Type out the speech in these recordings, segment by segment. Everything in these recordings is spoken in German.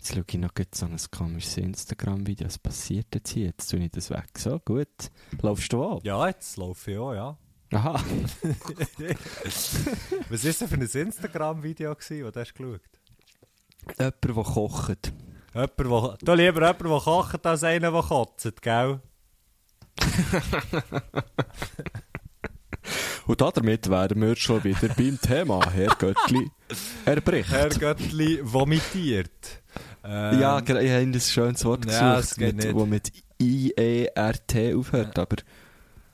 Jetzt schaue ich noch so ein komisches Instagram-Video. Was passiert jetzt hier? Jetzt tue ich das weg. So, gut. Laufst du auch? Ja, jetzt laufe ich auch, ja. Aha. Was war denn für ein Instagram-Video, das du hast geschaut Jemand, der kocht. Jemand, der... Du lieber jemand, der kocht, als einer, der kotzt, gell? Und damit wären wir schon wieder beim Thema. Herr Göttli erbricht. Herr Göttli vomitiert. Ähm, ja, ich habe ein schönes Wort Ja, gesucht, es geht mit, nicht. wo mit I-E-R-T aufhört, aber,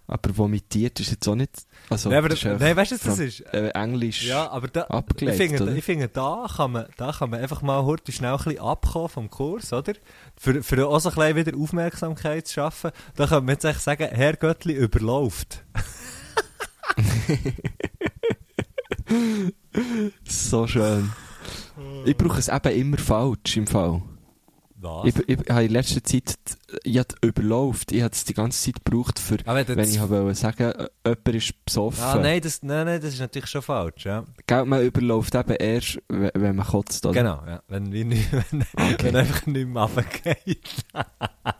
aber vomitiert ist jetzt auch nicht... Also, Nein, aber, das ist einfach nein weißt du, was das ist? Äh, Englisch Ja, aber da, ich abgeleitet, finde, ich finde, da kann man, da kann man einfach mal heute schnell ein bisschen abkommen vom Kurs, oder? Für, für auch so ein bisschen wieder Aufmerksamkeit zu schaffen. Da kann man jetzt echt sagen, Herr Göttli überläuft. So schön. Ich brauche es eben immer falsch im Fall. Was? Ich, ich, ich habe in letzter Zeit ich habe überläuft. Ich habe es die ganze Zeit gebraucht, für, wenn, wenn ich wollte sagen, äh, jemand ist besoffen. ah, nein, das, nein, nein, das ist natürlich schon falsch, ja. Gell, man überläuft eben erst, we- wenn man kotzt, oder? Genau, ja. Wenn, nicht, wenn, Okay. wenn einfach nicht mehr runtergeht.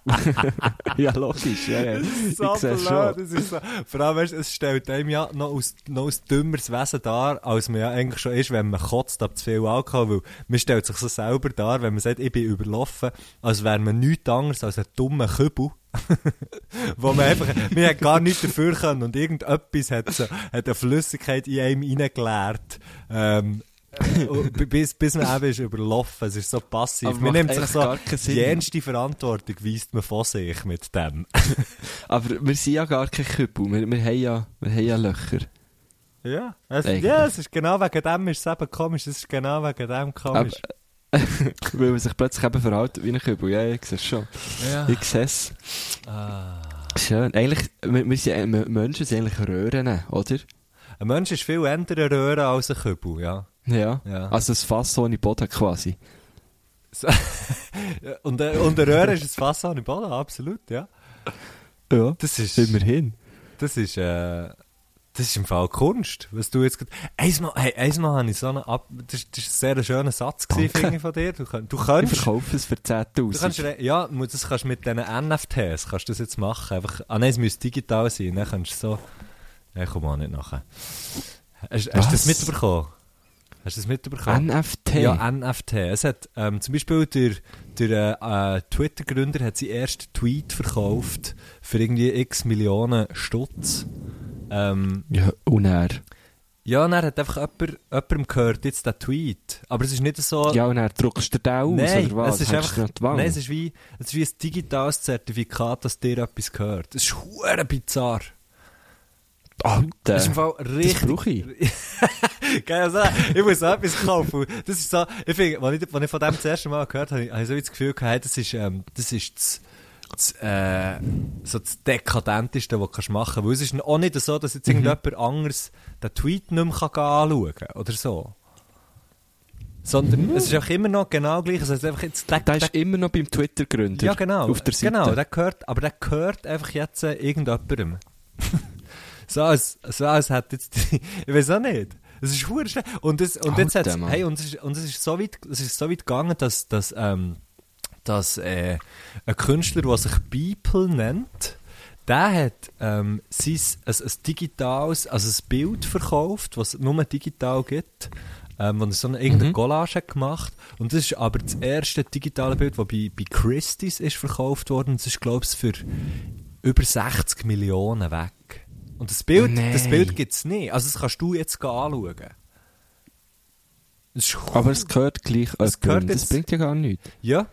ja, logisch. Ja, ja. so ich sehe es blöd, schon. das ist so. Vor allem, weißt, es stellt einem ja noch aus, noch aus dümmeres Wesen dar, als man ja eigentlich schon ist, wenn man kotzt ab zu viel Alkohol, weil man stellt sich so selber dar, wenn man sagt, ich bin überlaufen, als wäre man nichts anderes als ein dummer Kübel. wo man einfach, man hat gar nichts dafür können und irgendetwas hat, so, hat eine Flüssigkeit in einem reingeleert. Ähm, äh, bis, bis man eben ist überlaufen. Es ist so passiv. Aber Man nimmt sich so, gar keinen Sinn. die ernste Verantwortung weist man von sich mit dem. Aber wir sind ja gar kein Küppel. Wir, wir, haben ja, wir haben ja Löcher. Ja, es, Eigentlich. ja, es ist genau wegen dem ist es eben komisch. Es ist genau wegen dem komisch. Weil man sich plötzlich eben verhält wie ein Kübel. Ja, ich sehe es schon. ja. Ich sehe es. Ah. Schön. Eigentlich, wir, wir sind, äh, wir- Menschen sind eigentlich Röhren, oder? Ein Mensch ist viel eher eine Röhre als ein Kübel, ja. Ja. ja. Also ein Fass ohne Boden quasi. Und, äh, und eine Röhre ist ein Fass an Boden, absolut, ja. Ja. Das ist, Immerhin. das ist, äh, das ist im Fall Kunst, was du jetzt. Einmal, hey, einmal habe ich so einen Ab... Das, ist- das ist ein sehr schöner Satz gewesen, ich, von dir. Du, du Ich kannst... verkaufe es für Du kannst, 10'000. re- ja, das kannst du mit diesen NFTs, kannst du das jetzt machen. Einfach, ah nein, es müsste digital sein, dann kannst du so... Nein, komm mal nicht nachher. Hast, hast du das mitbekommen? Hast du das mitbekommen? NFT? Ja, NFT. Es hat, ähm, zum Beispiel der, der äh, Twitter-Gründer hat seinen ersten Tweet verkauft für irgendwie x Millionen Stutz. Ähm, ja, und er. ja, und er hat einfach jemand, jemandem gehört, jetzt den Tweet. Aber es ist nicht so... Ja, und er druckst du den aus, Nein, oder was? es ist einfach, nein, es ist wie, es ist wie ein digitales Zertifikat, dass dir etwas gehört. Es ist hure bizarr. Alter. Das ist im Fall richtig. Das brauche ich. Geil, also, ich muss auch etwas kaufen. Das ist so, ich finde, als ich, als ich von dem das erste Mal gehört habe, habe ich so das Gefühl gehabt, das ist, ähm, das ist das, das, äh, so das Dekadenteste, was du machen kannst. Weil es ist auch nicht so, dass jetzt irgendjemand anderes den Tweet nicht mehr anschauen kann. Oder so. Sondern es ist auch immer noch genau gleich. Es einfach jetzt, der, Der ist immer noch beim Twitter-Gründer. ja, genau. Auf der Seite. Genau, der gehört, aber der gehört einfach jetzt äh, irgendjemandem. so, als, so als hat jetzt die, ich weiß auch nicht. Es ist schnell. Und, das, und jetzt Alter, hat's, Mann. hey, und es ist, und es ist so weit, es ist so weit gegangen, dass, dass, ähm, dass, äh, ein Künstler, der sich Beeple nennt, der hat, ähm, sein, ein, ein digitales, also ein Bild verkauft, was es nur digital gibt, ähm, wo er so eine, irgendeine Mhm. Collage hat gemacht. Und das ist aber das erste digitale Bild, das bei, bei Christie's ist verkauft worden. Das ist, glaube ich, für über 60 Millionen weg. Und das Bild, Nein. das Bild gibt es nicht. Also das kannst du jetzt anschauen. Das ist Aber es gehört gleich Es gehört Das bringt ja gar nichts. ja,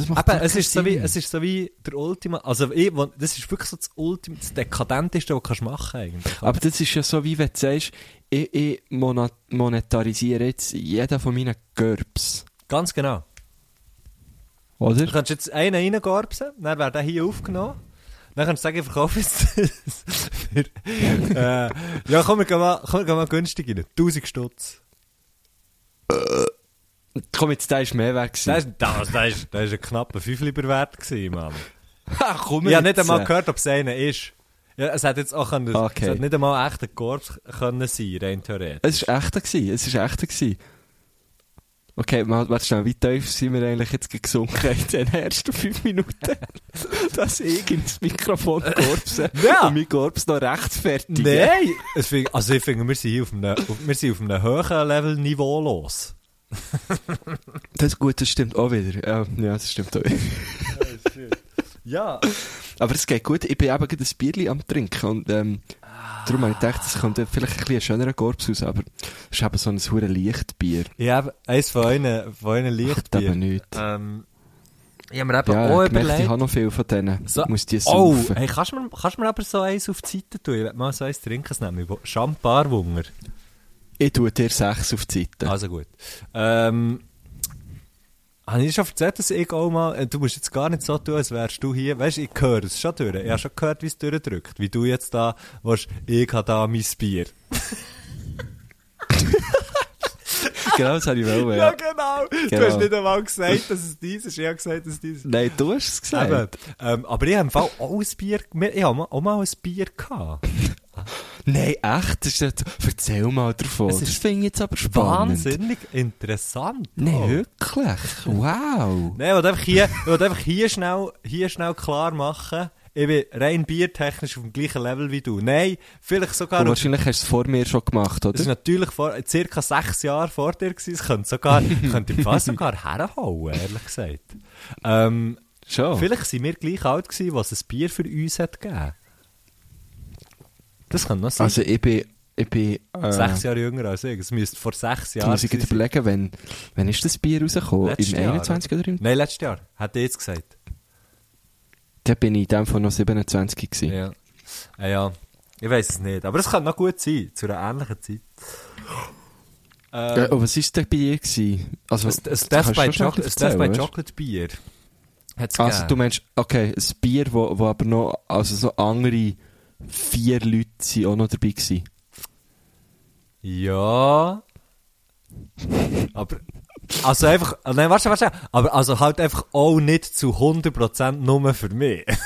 Das macht aber gar es ist, so wie, es ist so wie der Ultima, also ich, wo- das ist wirklich so das Ultima, das Dekadenteste, was du kannst machen eigentlich. Aber das ist ja so, wie wenn du sagst, ich, ich monetarisiere jetzt jeden von meinen Gerbs. Ganz genau. Du Oder? kannst jetzt einen reingorbsen, dann wäre der hier aufgenommen. Dann kannst du sagen, ich verkaufe jetzt für, äh, ja, komm, wir gehen mal, komm, wir gehen mal günstig rein. 1000 Stutz. Komm, jetzt, der ist mehr weg gewesen. Das ist, das, das ist, ist ein knapper 5 lieber wert gewesen, Mann. Ach, komm Ich habe nicht einmal gehört, ob es einer ist. Ja, es hat jetzt auch können, Okay. es hat nicht einmal echt ein Korb können sein, rein theoretisch. Es war echter gewesen, es war echter gewesen. Okay, mal, warte schnell, wie tief sind wir eigentlich jetzt gesunken in den ersten fünf Minuten? Dass ich ins Mikrofon korpse Ja. und mein Korps noch rechtfertigen. Nein! Also ich finde, wir sind hier auf einem, auf, wir sind auf einem höheren Level-Niveau los. Das ist gut, das stimmt auch wieder. Ja, ja das stimmt auch wieder. Ja. Aber es geht gut, ich bin eben gerade ein Bierli am Trinken und ähm, darum habe ich gedacht, es kommt vielleicht ein bisschen ein schönerer Korps raus, aber es ist eben so ein hure Lichtbier. Ich habe eins von euren, von euren Lichtbier. eben nichts. Ähm, ich habe mir eben Ja, auch ich merke, ich überlegt. habe noch viel von denen. So- Ich muss die Oh, saufen. hey, kannst du mir, kannst du mir aber so eins auf die Seite tun? Ich will mal so eins trinken, nämlich. Champarwunger. Ich tue dir sechs auf die Seite. Also gut. Ähm, habe ich schon erzählt, dass ich auch mal, äh, du musst jetzt gar nicht so tun, als wärst du hier, weißt du, ich höre es schon durch. Ich habe schon gehört, wie es durchdrückt. Wie du jetzt da, willst, ich habe da mein Bier. genau, das habe ich wollen, ja. genau. Du Genau. hast nicht einmal gesagt, dass es dies ist. Ich habe gesagt, dass es dies ist. Nein, du hast es gesagt. Ähm, aber ich habe im Fall auch ein Bier, ich habe auch mal ein Bier gehabt. Nein, echt? Das ist nicht, erzähl mal davon. Es das ist finde ich jetzt aber spannend. Wahnsinnig interessant. Nein, Oh. wirklich? Wow. Nein, ich wollte einfach hier, ich wollte einfach hier schnell, hier schnell klar machen, ich bin rein biertechnisch auf dem gleichen Level wie du. Nein, vielleicht sogar Und auf, wahrscheinlich hast du es vor mir schon gemacht, das ist oder? natürlich vor, circa sechs Jahre vor dir gewesen, es könnte sogar, könnte im Fall sogar herhauen, ehrlich gesagt. Ähm, Schon. Vielleicht sind wir gleich alt gewesen, was ein Bier für uns hat gegeben. Das kann noch sein. Also ich bin, ich bin, äh, sechs Jahre jünger als ich. Es müsste vor sechs Jetzt Jahren muss ich gerade überlegen, wenn, wenn ist das Bier rausgekommen? Letztes Im Jahr, 21 oder im? Nein, letztes Jahr. Hat er jetzt gesagt. Da bin ich in dem Fall noch 27 gewesen. Ja. Ja, ja. Ich weiß es nicht. Aber es kann noch gut sein. Zu einer ähnlichen Zeit. Äh, oh, was ist denn bei dir gewesen? Also, Ein, ein das Death by du Chocolate, erzählen, Death by? Chocolate Bier. Hat's Also du gegeben. meinst, okay, ein Bier, wo, wo aber noch, also so andere vier Leute sind auch noch dabei gewesen. Ja. Aber. Also einfach. ah, Nein, warte, warte. Aber also halt einfach auch nicht zu 100% nur für mich.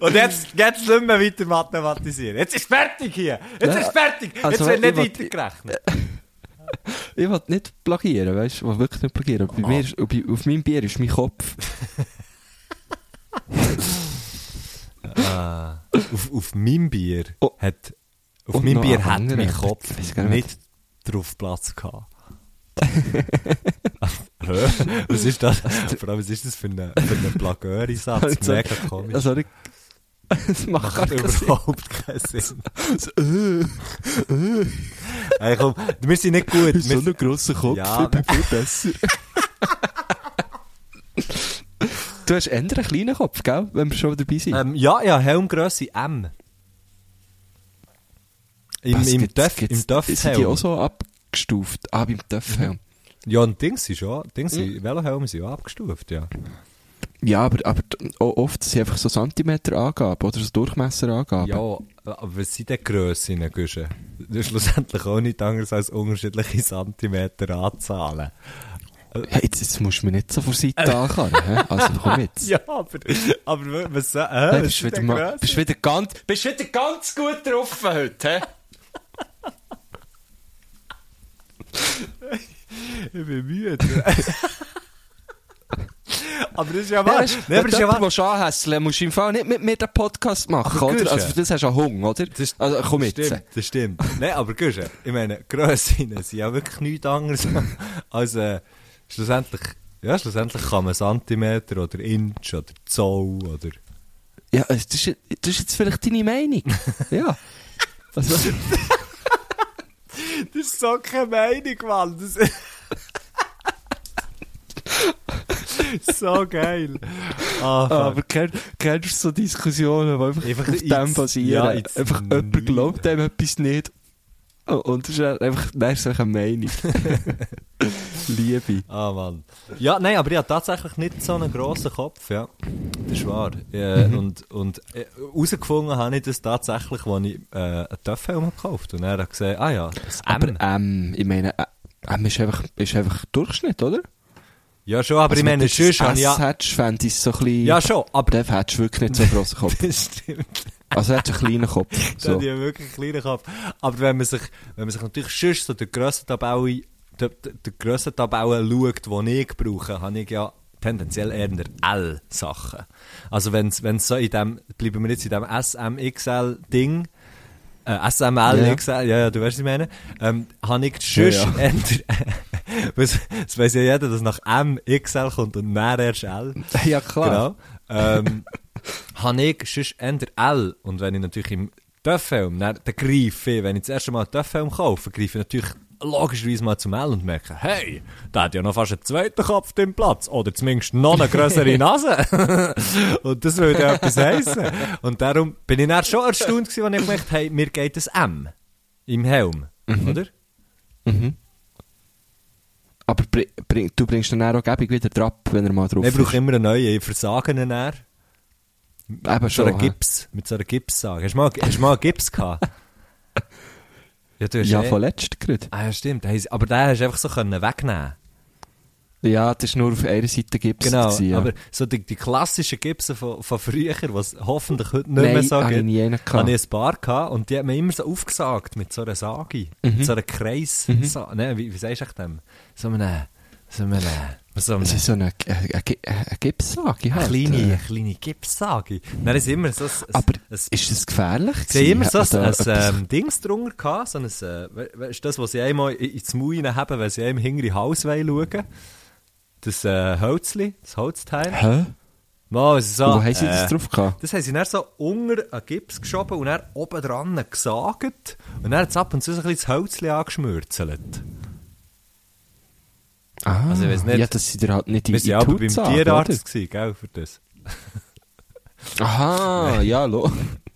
Und jetzt, jetzt nicht mehr weiter mathematisieren. Jetzt ist fertig hier. Jetzt Ja, ist fertig. Jetzt also, wird nicht weitergerechnet. Ich will nicht plagieren, weißt du? Ich will wirklich nicht plagieren. Bei Ah. mir auf meinem Bier ist mein Kopf. Ah, auf, auf meinem Bier Oh. hat, auf meinem Bier hat mein Kopf nicht. nicht drauf Platz gehabt. Was ist das? Vor allem, was ist das für ein für eine Plagöri-Satz? Mega komisch. Also, das macht Macht überhaupt keinen Sinn. So, äh, äh, Hey, komm, wir sind nicht gut. so einen grossen Kopf, Ja, ich bin viel besser. Du hast eher einen kleinen Kopf, gell? Wenn wir schon dabei sind. ähm, ja, ja, Helmgrösse M. Im, Was im gibt's- Döff, gibt's- im Döff Sind die auch so abgestuft? Ah, beim Döffhelm. Ja, und Dings sind schon, Dings Mhm. sind, Velohelme sind auch abgestuft, ja. Ja, aber, aber oft sind einfach so Zentimeterangaben oder so Durchmesserangaben. Ja, aber was sind denn Grössen, Güsche? Das ist schlussendlich auch nichts anderes als unterschiedliche Zentimeteranzahlen. Ja, jetzt, jetzt musst du mich nicht so vor Seite ankarren, hä? Also komm jetzt. Ja, aber, aber was, äh, Hey, was bist, wieder mal, bist wieder ganz, bist wieder ganz gut drauf heute, hä? Ich bin müde. aber das ist ja Ja, wahr. weißt, Nee, wenn aber du das ist ja wahr. anhässeln musst du im Fall nicht mit mir den Podcast machen, Aber oder? Also für das hast du ja Hunger, oder? Das, also komm das jetzt. Stimmt, das stimmt. Nein, aber Güsche, ich meine, Grössinnen sind ja wirklich nichts anderes als, äh, schlussendlich, ja, schlussendlich kann man Zentimeter oder Inch oder Zoll oder... Ja, das ist, das ist jetzt vielleicht deine Meinung. ja. Also, Das ist so keine Meinung, Mann. Das so geil. Ah, aber kenn, kennst du so Diskussionen, die einfach, Einfach auf dem basieren? ja, einfach jemand Nie- glaubt dem etwas nicht Und das ist einfach, das ist eine Meinung. Liebe. Ah, Mann. Ja, nein, aber ich habe tatsächlich nicht so einen grossen Kopf, ja. Das ist wahr. Äh, Und, und äh, herausgefunden habe ich das tatsächlich, als ich äh, einen Töpfhelm gekauft habe. Und er hat gesehen, ah ja, das. Aber, ähm, ich meine, äh, M ist einfach, ist einfach Durchschnitt, oder? ja, schon, aber ich meine, wenn du sonst habe ich ja... Hättest, fände ich es so ein bisschen... Ja, schon, aber... Dave hättest du wirklich nicht so einen grossen Kopf. das stimmt. Also er hat einen kleinen Kopf. So. So. Die wirklich einen kleinen Kopf. Aber wenn man sich, wenn man sich natürlich sonst so die Grössentabelle, die, die, die Grössentabelle schaut, die ich brauche, habe ich ja tendenziell eher L-Sachen. Also wenn es so in dem, bleiben wir jetzt in dem SMXL-Ding, äh, SML, Ja. XL, ja, ja, du weißt, was ich meine, ähm, habe ich Ja, sonst ja. eher, das, das weiss ja jeder, dass nach M XL kommt und dann erst L. Ja, klar. Genau. Ähm, habe ich sonst eher L. Und wenn ich natürlich im Töpfhelm, dann, dann greife ich, wenn ich das erste Mal einen Töpfhelm kaufe, greife ich natürlich logischerweise mal zum L und merke, hey, der hat ja noch fast einen zweiten Kopf im Platz. Oder zumindest noch eine größere Nase. und das würde ja etwas heissen. Und darum bin ich dann schon erstaunt gewesen, als ich gemerkt habe, hey, mir geht ein M im Helm. Oder? Mhm. Aber bring, bring, du bringst dann auch gäbig wieder drauf, wenn er mal drauf Ich brauche ist. immer einen neuen, ich versage ihn dann. Eben Mit so schon. einer hä? Gips, mit so einer Gipssage. Hast du mal, hast du mal einen Gips gehabt? ja, du hast Ja, eh- von letztem gerade. Ah, ja, stimmt. Aber den hast du einfach so können wegnehmen Ja, das war nur auf einer Seite Gips. Genau, gewesen, ja. aber so die, die klassischen Gipsen von, von früher, was hoffentlich heute nicht Nein, mehr so ich gibt, ich gehabt. ein paar gehabt und die hat man immer so aufgesagt mit so einer Sage. Mhm. Mit so einer Kreis... So, ne, wie, wie sagst du dem? So einem... So einem... So Das ist so eine, eine, eine, eine Gipssage halt. kleine, äh. kleine Gipssage. Dann ist immer so ein, Aber ein, ist das gefährlich? Sie haben immer so ein, ein ähm, Dings drunter gehabt, so ein, äh, we- weißt du, das, was sie einmal in- ins Maul haben, wenn sie einem hinter Haus wollen schauen. Das äh, Holzli, das Holzteil. Hä? Mal, so, Und wo haben sie das äh, drauf gehabt? Das haben sie dann so unter einen Gips geschoben und dann oben dran gesagt. Und dann hat es ab und zu so ein bisschen das Holzli angeschmürzelt. Ah, also ich nicht. Ja, dass sie dir halt nicht in Wir in aber beim Tierarzt, gewesen, gell, für das. Aha, ja, lo.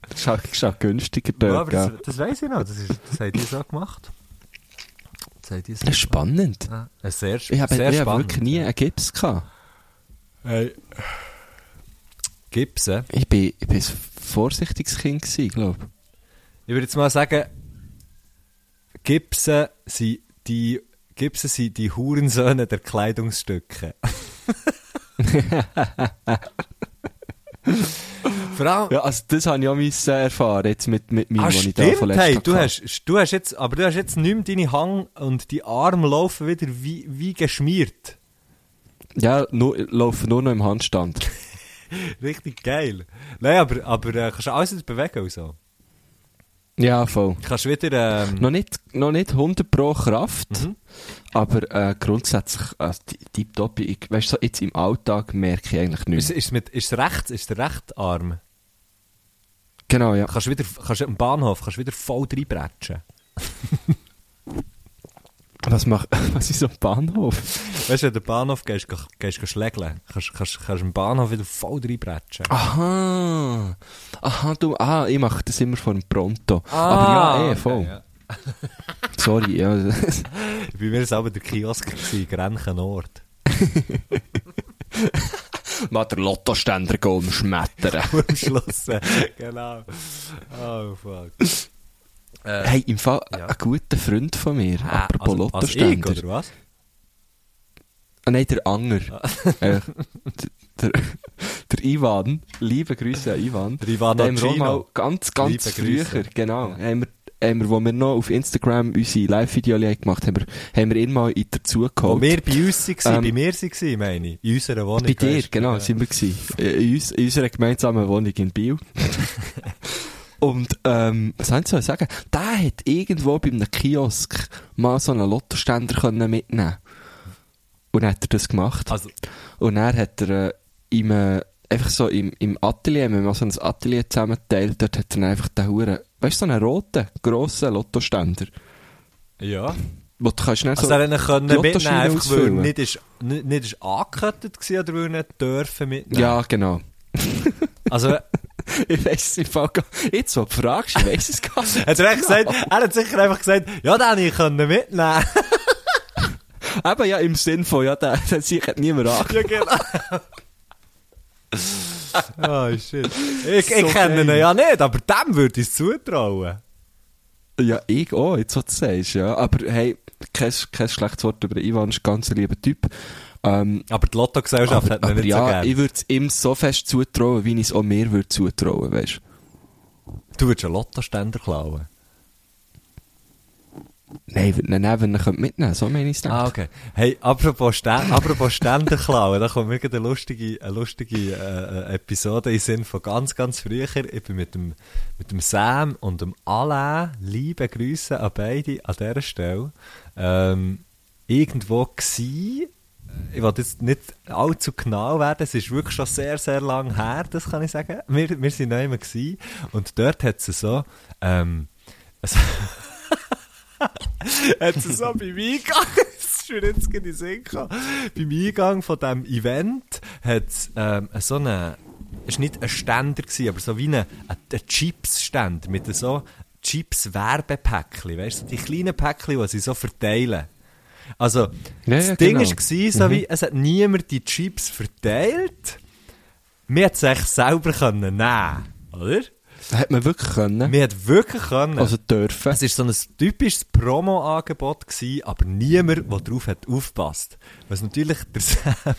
Das ist halt günstiger Ja, dort, aber gell? das, das weiss ich noch, das, ist, das haben die so gemacht. Das haben die so Das ist spannend. gemacht. Ja, sehr, Ich habe, sehr ich habe spannend. wirklich nie einen Gips gehabt. Hey. Gipsen. Ich bin, ich bin ein vorsichtiges Kind gewesen, glaube Ich würde jetzt mal sagen, Gipsen sind die, Gipsen sind die Hurensöhne der Kleidungsstücke. Vor allem, Ja, also das habe ich auch müssen erfahren, jetzt mit, mit meinem, ah, was ich da stimmt, hey, du hast, du hast jetzt, aber du hast jetzt nicht mehr deine Hang und die Arme laufen wieder wie, wie geschmiert. Ja, nur, laufen nur noch im Handstand. Richtig geil. Nein, aber, aber äh, kannst du alles bewegen und so. Ja, voll. Kannst wieder, ähm, Noch nicht, noch nicht 100 pro Kraft, Mhm. aber äh, grundsätzlich, äh, tipptopp. Ich, weißt du, so jetzt im Alltag merke ich eigentlich ist, nichts. ist, mit, ist, rechts, ist der rechte Arm. Genau, ja. Kannst du wieder, kannst am Bahnhof, kannst du wieder voll reinbretschen. Was mach, was ist so ein Bahnhof? Weißt du, wenn du am Bahnhof gehst, gehst, gehst schlägeln, kannst, kannst, kannst am Bahnhof wieder voll reinbretschen. Aha. Aha, du, ah, ich mache das immer vor dem Pronto. Ah, aber ja, eh, okay, voll. ja. Sorry, ja. Bei mir es aber der Kiosk, gewesen, Grenchen Nord. Mal der Lottoständer gehen schmettern. Am Schluss, äh, genau. Oh, fuck. Äh, Hey, im Fall, Ja. ein guter Freund von mir, ah, apropos also, also ich, Lottoständer. oder was? Ah, nein, der Anger. äh, der, der Ivan, liebe Grüße an Ivan. Der Ivan Da haben wir mal ganz, ganz Liebe früher, Grüße. genau, haben wir, haben wir, wo wir noch auf Instagram unsere Live-Videos gemacht haben, wir, haben wir ihn mal in dazu Wo geholt. wir bei uns waren, Ähm, bei mir waren, meine ich. In unserer Wohnung. Bei dir, weisst du, genau, ja. sind wir gewesen. Äh, In, in unserer gemeinsamen Wohnung in Biel. Und, ähm, was soll ich sagen? Der hat irgendwo bei einem Kiosk mal so einen Lottoständer können mitnehmen Und dann hat er das gemacht. Also, Und dann hat er äh, im, äh, einfach so im, im Atelier, man mal so ein Atelier zusammenteilt, dort hat er einfach den Huren, weißt du, so einen roten, grossen Lottoständer. ja. Wo du kannst Also, so, er können mitnehmen, einfach weil er nicht ist, nicht, nicht ist angekettet war oder weil er nicht dürfen mitnehmen. ja, genau. Also, Ich weiss es im Fall gar Jetzt, wo du fragst, ich weiss es gar nicht. Hat er, echt gesagt, er hat sicher einfach gesagt, ja, den hätte ich können mitnehmen Eben ja, im Sinn von, ja, der, der sicher niemand an. Ja, genau. oh, shit. Ich, So ich kenne ihn ja nicht, aber dem würde ich es zutrauen. Ja, ich auch, jetzt, was du sagst, ja. Aber hey, kein, kein schlechtes Wort über den Ivan, ist ein ganz lieber Typ. Ähm, Aber die Lottogesellschaft aber hat aber nicht so ja, gern. ich würde es ihm so fest zutrauen, wie ich es auch mir würde zutrauen, weißt Du würdest einen Lottoständer klauen. Nein, ich würde ihn nehmen, wenn er könnte mitnehmen so meine ich es Ah, okay. Hey, apropos, Stä apropos Ständer klauen, da kommt mir eine lustige, eine lustige äh, äh, Episode in Sinn von ganz, ganz früher. Ich bin mit dem, mit dem Sam und dem Alain, liebe Grüße an beide an dieser Stelle, ähm, irgendwo gsi. Ich will jetzt nicht allzu genau werden, es ist wirklich schon sehr, sehr lang her, das kann ich sagen. Wir, wir sind neu gsi und dort hat es so, ähm, es hat es so beim das ist mir jetzt in den Sinn gekommen, beim Eingang von diesem Event hat es ähm, so eine, es war nicht ein Ständer, gewesen, aber so wie ein, ein, ein Chips-Ständer mit so Chips-Werbepäckchen, weißt du, so die kleinen Päckchen, die sie so verteilen. Also, Ja, das ja, Ding genau. war, so wie, es hat niemand die Chips verteilt, wir hätten es eigentlich selber können nehmen, oder? Hätte man wirklich können. Wir hätten wirklich können. Also dürfen. Es war so ein typisches Promo-Angebot, aber niemand, der darauf hat aufgepasst. Was natürlich der Sam,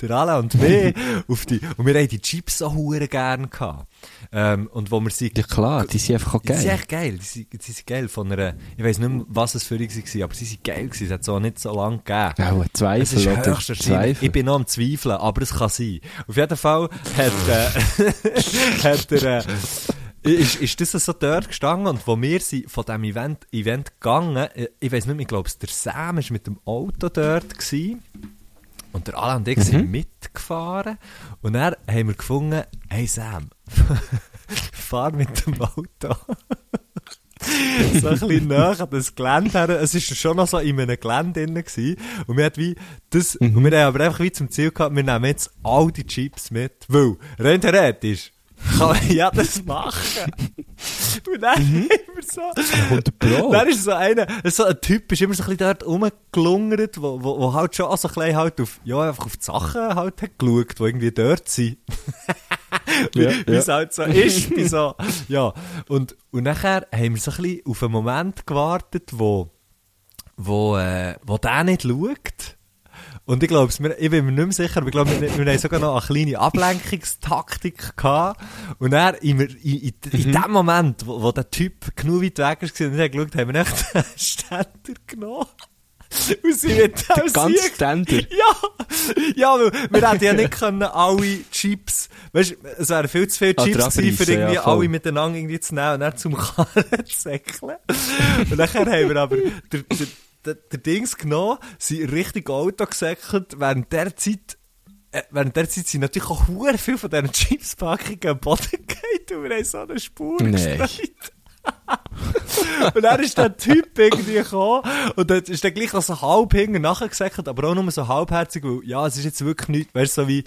der Alain und wir auf die, und wir haben die Chips so hure gern gehabt. Ähm, und wo wir sie, Ja klar, die sind einfach auch die sind geil. echt geil, die sind, die sind geil von einer, ich weiss nicht mehr, was es für ihn war, aber sie sind geil gewesen, es hat so nicht so lange gegeben. Ja, ein Es Zweifel, ist oder? Zweifel. Ich bin noch am Zweifeln, aber es kann sein. Auf jeden Fall hat, äh, hat er, äh, ist, ist das so dort gestanden und wo wir sind von diesem Event, Event gegangen, äh, ich weiß nicht mehr, ich glaube, der Sam war mit dem Auto dort gewesen. Und der Alain und ich sind mitgefahren. Und dann haben wir gefunden, hey Sam, fahr mit dem Auto. so ein bisschen näher an das Gelände her. Es war schon noch so in einem Gelände drin. Gewesen. Und wir, wie das, und wir haben aber einfach wie zum Ziel gehabt, wir nehmen jetzt all die Chips mit. Weil, rein theoretisch, kann man ja das machen. Und dann haben wir so... 100 Pro. Dann ist so einer, so ein Typ, ist immer so ein bisschen dort rumgelungert, wo, wo, wo halt schon so ein bisschen halt auf, ja, einfach auf die Sachen halt hat geschaut, die irgendwie dort sind. wie Ja, ja. es halt so ist, bei so, ja. Und, und nachher haben wir so ein bisschen auf einen Moment gewartet, wo, wo, äh, wo der nicht schaut. Und ich glaube, ich bin mir nicht mehr sicher, aber ich glaube, wir, wir haben sogar noch eine kleine Ablenkungstaktik gehabt. Und dann, in, in, in, in dem Moment, wo, wo der Typ genug weit weg war und nicht geschaut, haben wir echt einen Ständer genommen. Und sie mit dem Ganz Ständer. ja! Ja, weil wir hätten ja nicht können alle Chips, weißt es wären viel zu viele Ah, Chips gewesen, für irgendwie ja, alle miteinander irgendwie zu nehmen und dann zum Karren zu säckeln. Und nachher haben wir aber der, der, der, Dings genommen, sind richtig Auto gesäckelt, während der Zeit äh, während der Zeit sind natürlich auch hure viel von diesen Chipspackungen am Boden gefallen und wir haben so eine Spur Nee. gestreut. und dann ist der Typ irgendwie gekommen und dann ist der gleich noch so halb hinten nachgesäckelt, aber auch nur so halbherzig, weil, ja, es ist jetzt wirklich nichts, weißt so wie,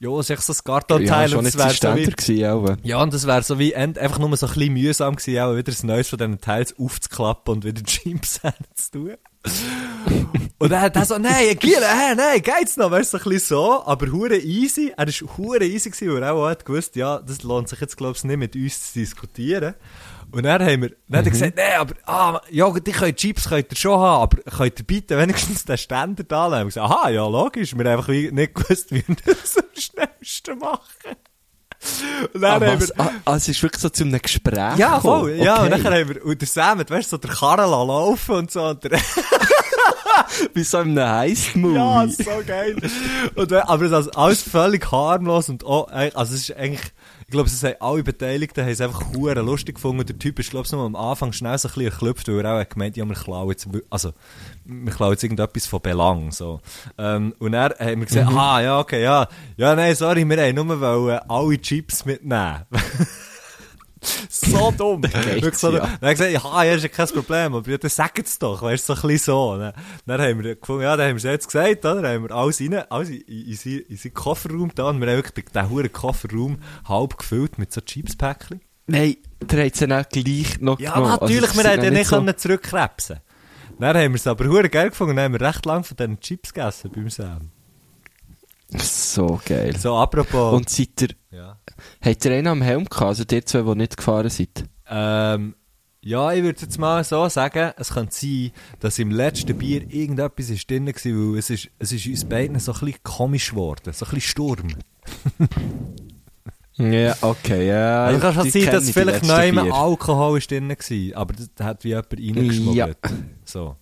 ja, es ist echt so ein Ja, Kartonteil schon und es nicht wäre so wie, gewesen, aber. ja, und das wäre so wie einfach nur so ein bisschen mühsam gewesen, auch wieder das Neues von diesen Teils aufzuklappen und wieder Jeans zu tun. und dann hat er so, nein, Giel, hä, nein, geht's noch, weißt du, so ein bisschen so, aber hure easy, er ist hure easy gewesen, weil er auch hat gewusst, ja, das lohnt sich jetzt, glaubst nicht mit uns zu diskutieren. Und dann haben wir, dann hat er gesagt, nee, aber, ah, ja, die könnt Chips könnt ihr schon haben, aber könnt ihr bitte wenigstens den Ständer da lassen? Und ich gesagt, aha, ja, logisch, wir haben einfach nicht gewusst, wie wir das am schnellsten machen. Dann Ah, was? Ah, ah, es ist wirklich so zu einem Gespräch ja, voll, ja, und Okay. dann haben wir, und der Sam hat, weißt du, so der Karren laufen und so, und der, Wie so in einem Heist-Movie. ja, so geil. Und, aber das ist alles völlig harmlos und auch, äh, also es ist eigentlich, ich glaube, es haben alle Beteiligten haben es einfach hure lustig gefunden. Der Typ ist, glaube ich, am Anfang schnell so ein bisschen erklüpft, weil er auch hat gemeint, ja, wir klauen jetzt, also, wir klauen jetzt irgendetwas von Belang, so. Ähm, und dann haben wir gesagt, ah, ja, okay, ja, ja, nein, sorry, wir haben nur wollen alle Chips mitnehmen. so dumm. Wirklich so, ja. Dann habe ich gesagt, ja, ja, ist ja kein Problem, aber dann sagt es doch, weißt du, so ein bisschen so. Dann, dann haben wir gefunden, ja, dann haben wir es jetzt gesagt, oder? Dann haben wir alles rein, alles in, in, in, in seinen Kofferraum da und wir haben wirklich den huren Kofferraum halb gefüllt mit so Chips-Päckchen. Nein, der hat es dann auch gleich noch Ja, genommen. natürlich, Also, wir hätten ja nicht so- zurückkrebsen Dann haben wir es aber hure geil gefunden, dann haben wir recht lang von diesen Chips gegessen beim Sam. So geil. So, apropos... Und seid ihr, ja. habt ihr einen am Helm gehabt, also die zwei, die nicht gefahren sind? Ähm, ja, ich würde jetzt mal so sagen, es könnte sein, dass im letzten Bier irgendetwas ist drin war, weil es ist, es ist uns beiden so ein bisschen komisch geworden, so ein bisschen Sturm. Ja, okay, ja. Also kann schon sein, dass vielleicht noch immer. Alkohol ist drin war, aber das hat wie jemand reingeschmuggelt. So.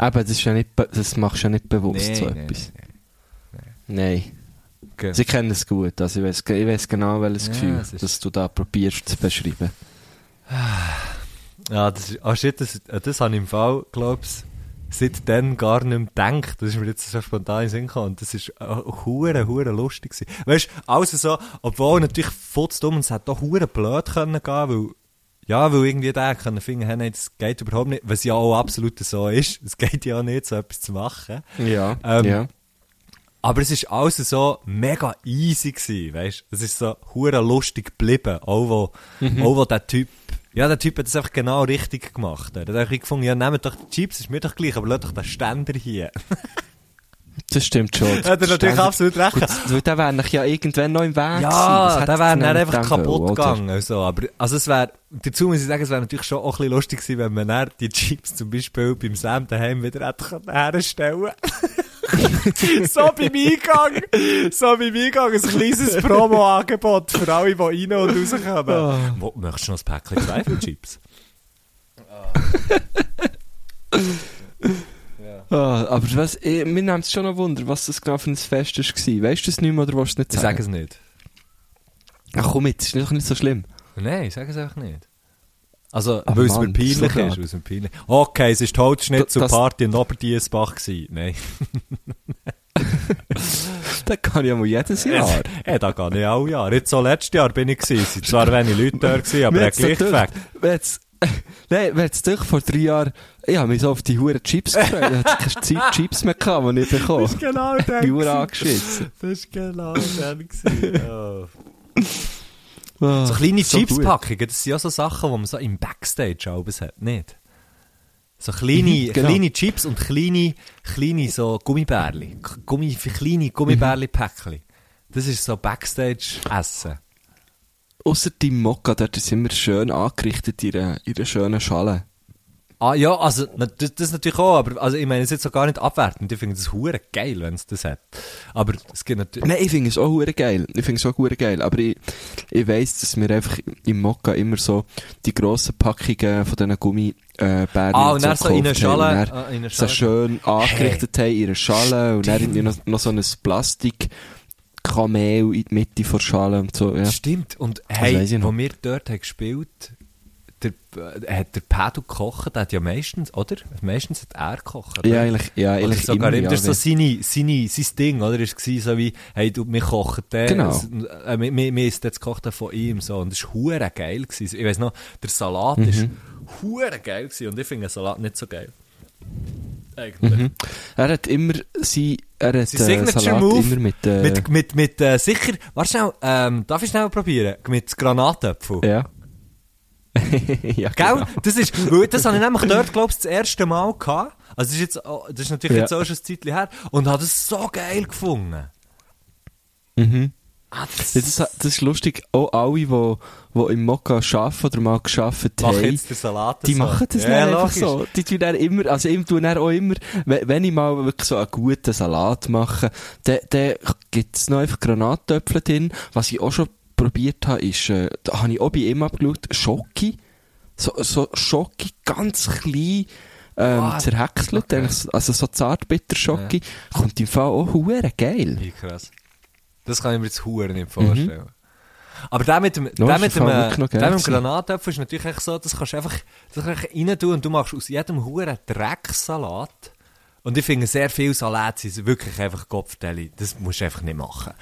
Eben, das, ist ja nicht, das machst du ja nicht bewusst, Nee, so nee, etwas. Nein. Okay. Sie kennen es gut, also ich weiß, ich weiß genau, welches Ja, Gefühl, ist- das du da probierst zu beschreiben. Ja, das ist, ah shit, das, äh, das habe ich im Fall, glaub's, seitdem gar nicht mehr gedacht. Das ist mir jetzt so spontan in den Sinn gekommen. Und das ist äh, hure, hure lustig gewesen. Weißt du, alles so, obwohl natürlich futzdumm und es hat doch hure blöd können gehen, weil, ja, weil irgendwie der können finden, hey, nein, das geht überhaupt nicht, was ja auch absolut so ist. Es geht ja auch nicht, so etwas zu machen. Ja, Ähm, ja. Aber es ist alles so mega easy gewesen, weißt? Es ist so hure lustig geblieben, auch wo, auch wo der Typ, ja, der Typ hat das einfach genau richtig gemacht. Er hat einfach gefunden, ja, nehmt doch die Chips, ist mir doch gleich, aber lasst doch den Ständer hier. Das stimmt schon. hat er natürlich Ständig- absolut recht. Gut, der wäre ja irgendwann noch im Weg. Das Ja, der wäre dann einfach kaputt wollen, oder? gegangen. So. Aber, also es wäre, dazu muss ich sagen, es wäre natürlich schon auch ein bisschen lustig gewesen, wenn man dann die Chips zum Beispiel beim Sam daheim wieder hätte herstellen So beim Eingang, so beim Eingang ein kleines Promo-Angebot für alle, die rein und rauskommen. Wo, möchtest du noch ein Päckchen Zweifelchips? Ah, aber was, eh, mir nimmt es schon noch Wunder, was das genau für ein Fest war. Weißt du es nicht mehr oder willst du es nicht Ich sage sagen? es nicht. Ach komm jetzt, ist doch nicht so schlimm. Nein, ich sage es einfach nicht. Also, weil es mir peinlich ist, es mir peinlich Okay, es ist Holzschnitt zur Das- Party in Oberdiesbach gewesen. Nein. Das kann ich ja mal jedes Jahr. Ja, da gehe ich auch Jahr. Jetzt so letztes Jahr bin ich gewesen. Es waren zwar wenig Leute da gewesen, aber er gleich wenn jetzt- Nein, wenn jetzt doch vor drei Jahren, ich habe mich so auf die huren Chips gefreut, ich hatte keine Zeit Chips mehr gehabt, die ich bekommen genau Die Uhr angeschissen. Das war genau gewesen. Oh. Ah, So kleine so. Chips-Packungen, das sind ja so Sachen, die man so im Backstage alles hat, nicht? So kleine, Mhm, genau. kleine Chips und kleine, kleine so Gummibärli. Gummi, für kleine Gummibärli-Päckchen. Das ist so Backstage-Essen. Ausser die Mokka, dort ist immer schön angerichtet in einer, in einer schönen Schale. Ah, ja, also, das, das natürlich auch, aber, also, ich meine, es ist jetzt so gar nicht abwertend. Ich finde es hure geil, wenn es das hat. Aber es gibt natürlich, Nein, ich finde es auch hure geil. Ich finde es auch hure geil. Aber ich, ich weiss, dass wir einfach im Mokka immer so die grossen Packungen von diesen Gummibärchen Ah, und dann so in einer gekauft haben Schale, dann ah, in einer so Schale. schön angerichtet haben in einer Schale und dann irgendwie noch, noch so ein Plastik Kamel in die Mitte der Schale und so, ja. Stimmt. Und hey, wo wir dort haben gespielt der, äh, hat der Pedro gekocht, der hat ja meistens, oder? Meistens hat er gekocht. Ja, oder? eigentlich, ja, Oder eigentlich sogar immer, ja, das ist so seine, seine, sein Ding, oder? Ist gewesen, so wie, hey, du, wir kochen den, Genau. äh, wir, wir, wir ist jetzt gekocht von ihm, so. Und das war hure geil gewesen. Ich weiss noch, der Salat Mhm. ist hure geil gewesen. Und ich finde den Salat nicht so geil. Eigentlich. Mhm. Er hat immer sein, er hat, Sein äh, Signature Salat Move immer mit, äh, Mit, mit, mit, äh, sicher, warte schnell, ähm, darf ich schnell probieren? Mit Granatäpfel. ja. ja, Gell? genau. Das ist, das habe ich nämlich dort, glaub ich, das erste Mal gehabt. Also, das ist jetzt, auch- das ist natürlich Ja. jetzt auch schon ein Zeitchen her. Und habe das so geil gefunden. Mhm. Ah, das, Ja, das, das ist lustig, auch alle, die, die im Mokka arbeiten oder mal gearbeitet mach haben, Salat die so. machen das ja, einfach so. Die tun dann immer, also ich tue dann auch immer, wenn, ich mal wirklich so einen guten Salat mache, dann, dann gibt es noch einfach Granatöpfel drin. Was ich auch schon probiert habe, ist, äh, da habe ich auch bei ihm abgeschaut, Schoki. So, so Schoki, ganz klein, ähm, Ah, zerhäckselt, okay. eigentlich so- also so Zartbitterschoki. Kommt im Fall auch hure geil. Wie krass. Das kann ich mir jetzt Huren nicht vorstellen. Aber der mit dem, Ja, der ist mit dem, äh, der mit dem gewesen. Granatäpfel ist natürlich echt so, das kannst du einfach, das kannst du einfach rein tun und du machst aus jedem Huren Drecksalat. Und ich finde, sehr viele Salate sind wirklich einfach Kopfdeli. Das musst du einfach nicht machen.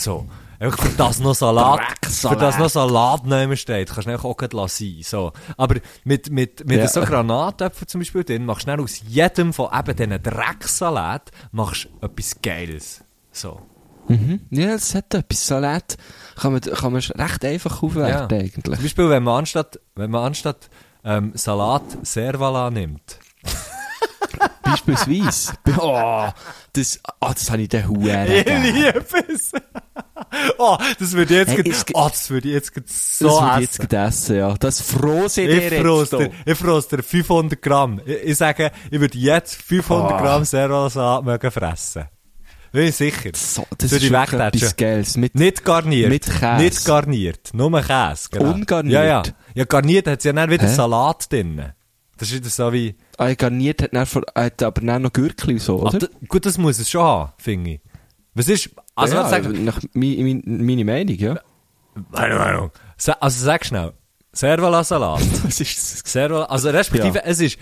So. Einfach für das noch Salat, für das noch Salat neben steht, kannst du auch gleich lassen. So. Aber mit, mit, mit Ja. so Granatöpfen zum Beispiel drin, machst du aus jedem von eben diesen Drecksalat, machst du etwas Geiles. So. Mhm. Ja, das hat etwas. Salat kann man, kann man recht einfach aufwerten, Ja. eigentlich. Zum Beispiel, wenn man anstatt, wenn man anstatt ähm, Salat Servala nimmt. Beispielsweise. oh, das, ah, das habe ich den Huren Ich liebe es. oh, das würde jetzt, Hey, es oh, das würde jetzt so Das würde jetzt essen, ja. Das froh sind Ich ihr frost jetzt. dir, ich frost dir 500 Gramm. Ich, ich sage, ich würde jetzt 500 Ah. Gramm Servala-Salat mögen fressen. Bin ich sicher. So, das Würde ist etwas Geiles. Mit, Nicht garniert. Mit Käse. Nicht garniert. Nur Käse. Genau. Ungarniert? Ja, ja. Ja, garniert hat ja dann wieder Hä? Salat drin. Das ist wieder so wie... ah, garniert hat, vor, hat aber dann noch Gürkli so, Ah, oder? d- gut, das muss es schon haben, finde ich. Was ist... Also, ja, sag, nach mi, mi, meine Meinung, ja. Meine Meinung. Also sag schnell. Servala-Salat. Was ist das? Servala, also respektive, Ja. es ist,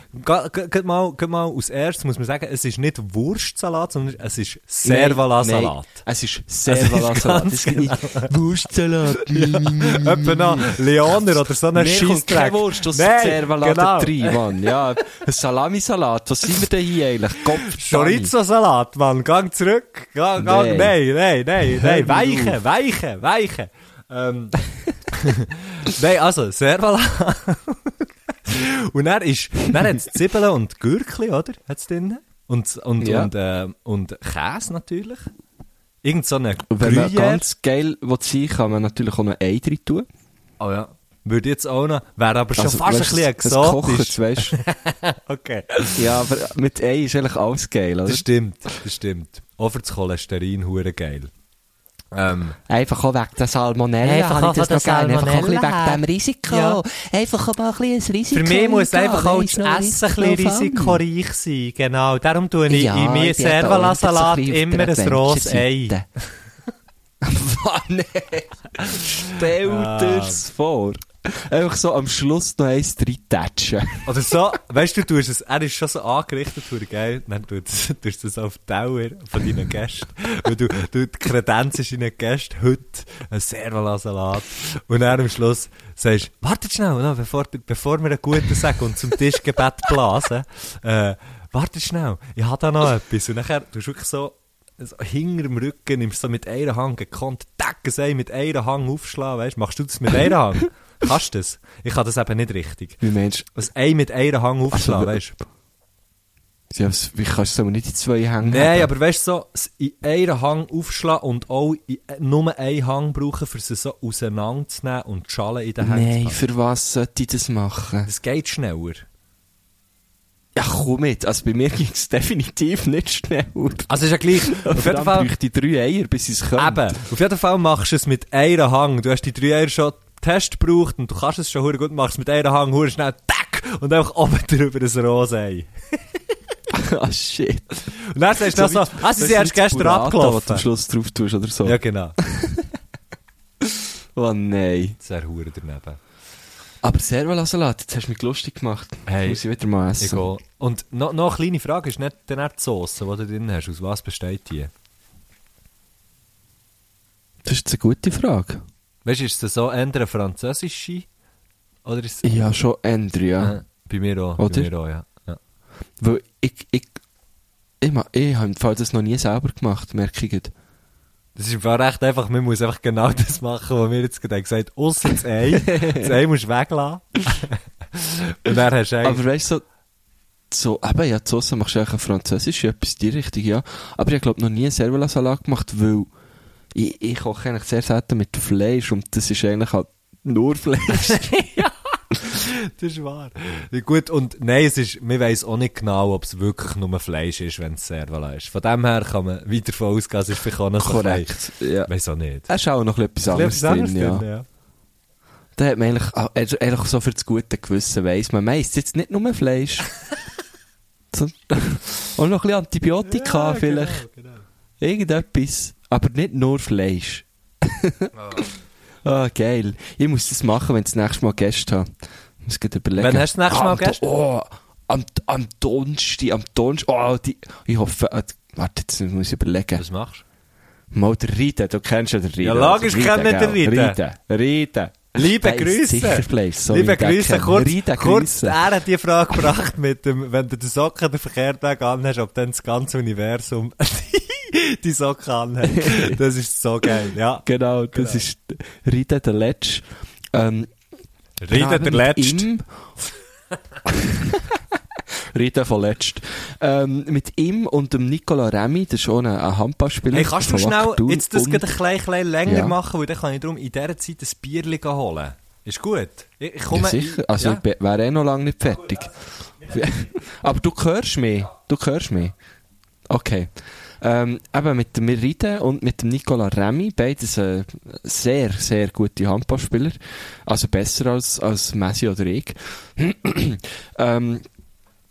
geht mal, mal aus erst muss man sagen, es ist nicht Wurstsalat, sondern es ist Servala-Salat. Nein, es ist Es ist Servala-Salat. Es gibt nicht Wurstsalat. Etwa noch Leoner oder so keine Scheissdreck. Wurst, das Nein, Servalat genau. Mann. Ja, ein Salamisalat. Was sind wir denn hier eigentlich? Kopf, Chorizo-Salat, Mann, gang zurück. Gang, gang, nein, Nein. nein, nein, Hör nein, mir weiche, weiche, weiche. Ähm, nein, also, Servala. und dann ist, dann hat es Zwiebeln und Gürkli, oder? Hat's drin? Und, und, Ja. und, ähm, und Käse natürlich. Irgend so eine wenn man Gruyère. ganz geil will sein kann man natürlich auch noch Ei drin tun. Oh ja. Würde jetzt auch noch, wäre aber schon Also, fast weißt, ein bisschen exotisch. weißt Okay. Ja, aber mit Ei ist eigentlich alles geil, oder? Das stimmt, das stimmt. Auch für das Cholesterin hure geil. Ähm, Einfach auch wegen der Salmonella. Einfach auch das noch gerne. Einfach auch ein bisschen wegen dem Risiko. Ja. Einfach auch mal ein bisschen ein Risiko. für mich muss einfach auch das Essen ein bisschen Risiko risikoreich sein. Genau. Darum tue ich Ja, in da Servala-Salat immer ein rohes Ei. Nee. Stell Ah. dir's vor. Einfach so am Schluss noch eins reintatschen. Oder so, weißt du, du tust es, er ist schon so angerichtet, hure geil, dann tust du es auf die Dauer von deinen Gästen. Weil du, du die Kredenz ist deinen Gästen heute ein Servala-Salat. Und dann am Schluss sagst wartet schnell, no, bevor, bevor wir einen guten sagen und zum Tischgebet blasen, äh, wartet schnell, ich habe da noch etwas. Und nachher tust du wirklich so, so hinter dem Rücken nimmst du so mit einer Hand gekonnt, Decken mit einer Hand aufschlagen, weißt Machst du das mit einer Hand? Kannst du das? Ich kann das eben nicht richtig. Wie meinst Was ein mit einer Hang aufschlagen, Also, weißt du? du? Ja, wie kannst du es aber nicht in zwei Hängen Nein, haben? aber weißt du, so, in einer Hang aufschlagen und auch in, äh, nur einen Hang brauchen, für sie so auseinanderzunehmen und die Schale in den Händen Nein, haben. für was sollte ich das machen? Das geht schneller. Ja, komm mit. Also bei mir ging es definitiv nicht schneller. Also ist ja gleich, auf jeden Fall, ich drei Eier, bis ich es könnte. eben, auf jeden Fall machst du es mit einer Hang. Du hast die drei Eier schon Test gebraucht und du kannst es schon hure gut, machst mit einer Hang hure schnell, tack, und einfach oben drüber ein Rosei. ah, shit. Und dann sagst du noch so, ah, sie sind erst gestern Was du am abgelaufen. Schluss drauf tust oder so. Ja, genau. Oh nein. Wäre hure daneben. Aber Servala-Salat, jetzt hast du mich lustig gemacht. Hey, Muss ich wieder mal essen. Egal. Und noch, noch eine kleine Frage, ist nicht die Sauce, die du drin hast, aus was besteht die? Das ist eine gute Frage. Weißt du, ist es so eher französische? Oder ist es... Ja, schon Andrew, ja. Äh, bei mir auch, Oder? bei mir auch, ja. ja. Weil ich, ich, ich, ma- ich habe im Fall das noch nie selber gemacht, merke ich gerade. Das ist im Fall recht einfach, man muss einfach genau das machen, was wir jetzt gerade gesagt haben, ausser das Ei. das Ei musst du weglassen. Und dann hast du eigentlich... Aber weißt du, so, so, eben, ja, die Sauce machst du eigentlich eine französische, etwas in die Richtung, ja. Aber ich glaube noch nie einen Servala-Salat gemacht, weil ich, ich koche eigentlich sehr selten mit Fleisch und das ist eigentlich halt nur Fleisch. Das ist wahr. Ja, gut, und nein, es ist, man weiss auch nicht genau, ob es wirklich nur Fleisch ist, wenn es Servala ist. Von dem her kann man weiter davon ausgehen, es ist vielleicht auch noch so Korrekt, ja. Ich weiss auch nicht. Es ist auch noch etwas anderes anderes drin, ja. drin, ja. Da hat man eigentlich, auch- also eigentlich so für das gute Gewissen weiss man, meist jetzt nicht nur Fleisch. So- Und noch ein bisschen Antibiotika vielleicht. Genau, Irgendetwas. Aber nicht nur Fleisch. Ah, geil. Ich muss das machen, wenn ich das nächste Mal Gäste habe. Ich muss gerade überlegen. Wann hast du das nächste Mal Gäste? Oh, am, am Donnerstag, am Donnerstag. Oh, die, ich hoffe, äh, warte, jetzt muss ich überlegen. Was machst Mal der Rieden, du kennst ja den Rieden. Ja, logisch Also, kenn ich den? Rieden. Rieden, Rieden. Liebe Grüße. so Liebe den Grüße, kenne. kurz, Rieden kurz, Grüße. er hat die Frage gebracht mit dem, wenn du die Socken den verkehrten Weg anhast, ob dann das ganze Universum die Socken anhat. Das ist so geil, ja. Genau, das ist Rieden der Letzte. Ähm, Reden der ihm- Reden von letzt. Ähm, mit ihm und dem Nicola Remy, das ist auch ein, ein Handballspieler. Hey, kannst du schnell jetzt das gerade ein klein, klein länger Ja. machen, weil dann kann ich darum in dieser Zeit ein Bierchen holen. Ist gut. Ich, ich komme, Ja, sicher. Also, ja. ich wäre eh noch lange nicht fertig. Aber du hörst mich. Du hörst mich. Okay. Ähm, mit dem Riden und mit dem Nicola Remy, beides äh, sehr, sehr gute Handballspieler. Also besser als, als Messi oder ich. ähm,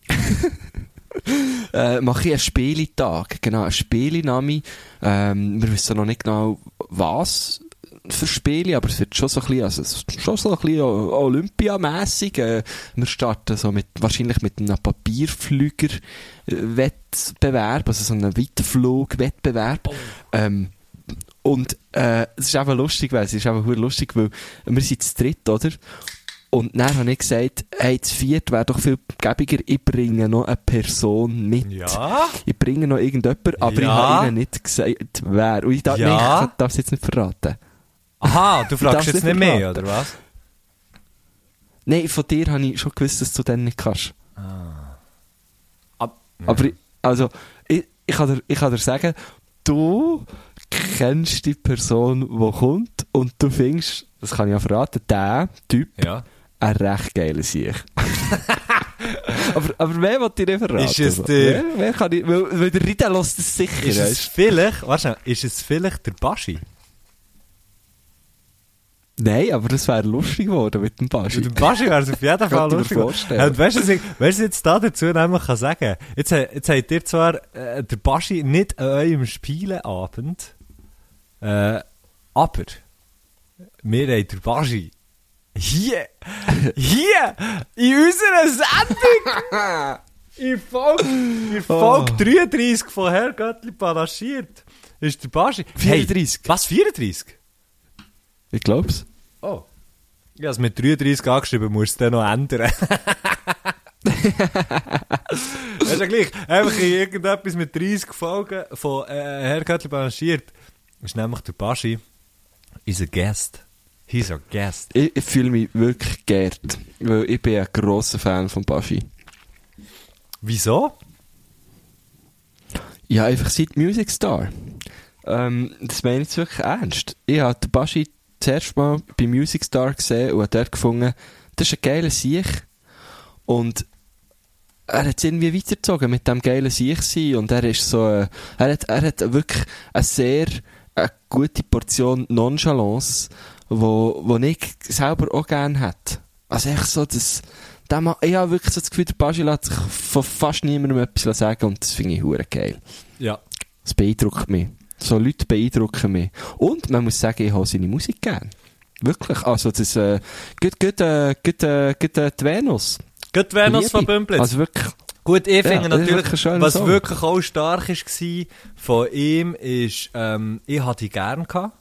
äh, mache ich einen Spielitag. Genau, einen Spielinami. Ähm, wir wissen noch nicht genau, was für Spiele, aber es wird schon so ein bisschen, also es ist schon so ein bisschen Olympiamässig. Äh, wir starten so mit, wahrscheinlich mit einem Papierflüger-Wettbewerb, also so einem Weitflug-Wettbewerb. Ähm, und äh, es ist einfach lustig, weil es ist einfach lustig, weil wir sind zu dritt, oder? Und dann habe ich gesagt, hey, zu viert wäre doch viel gäbiger, ich bringe noch eine Person mit. Ja? Ich bringe noch irgendjemanden, aber ich Ja. habe ihnen nicht gesagt, wer. Und ich darf, Ja. nein, ich darf es jetzt nicht verraten. Aha, du fragst jetzt nicht mehr, oder was? Nein, von dir habe ich schon gewusst, dass du dann nicht kannst. Ab, Aber ich, also, ich, ich, kann dir, ich kann dir sagen, du kennst die Person, die kommt und du findest, das kann ich ja verraten, der Typ, ja. ein recht geiler Sieg. aber, aber wer will dir verraten? Ist es Also, der- Wer, wer kann ich, weil, weil der Rita lässt das sicher, Ist es vielleicht, warte ist es vielleicht der Baschi? Nein, aber das wäre lustig geworden mit dem Baschi. Mit dem Baschi wäre es auf jeden Fall lustig. und weißt du, was ich, weißt was jetzt da dazu nämlich kann sagen? Jetzt, jetzt habt ihr zwar, äh, der Baschi nicht an eurem Spieleabend, äh, aber, wir haben der Baschi hier, hier, in unserer Sendung, in Folge, in Folge 33 von Herr Göttli panaschiert, ist der Baschi. 34. was, 34? Ich glaub's. Oh. Ich habe es mit 33 angeschrieben, muss es dann noch ändern. das ist ja gleich. Einfach in irgendetwas mit 30 Folgen von äh, Herr Göttli balanciert. ist nämlich der Baschi. Is a guest. He's a guest. Ich, ich fühle mich wirklich geehrt, weil ich bin ein grosser Fan von Baschi. Wieso? Ja, einfach seit Music Star. Ähm, das meine ich jetzt wirklich ernst. Ich habe den Baschi zuerst mal bei Music Star gesehen und habe dort gefunden, das ist ein geiler Sieg. Und er hat es irgendwie weitergezogen mit dem geilen Sieg sein und er ist so, äh, er hat, er hat wirklich eine sehr eine gute Portion Nonchalance, wo, wo ich selber auch gerne hätte. Also echt so, das, der Ma ich habe wirklich so das Gefühl, der Baschi lässt sich von fast niemandem etwas sagen und das finde ich hure geil. Ja. Das beeindruckt mich. So Leute beeindrucken mich. Und man muss sagen, ich habe seine Musik gern. Wirklich. Also das, äh, gut, gut, äh, gut, äh, gut, äh, die Venus. Gut Venus Liebe. von Bümplitz. Also wirklich. Gut, ich Ja, finde wirklich natürlich, schöner was Song. wirklich auch stark war von ihm, ist, ähm, ich hatte die gern gehabt.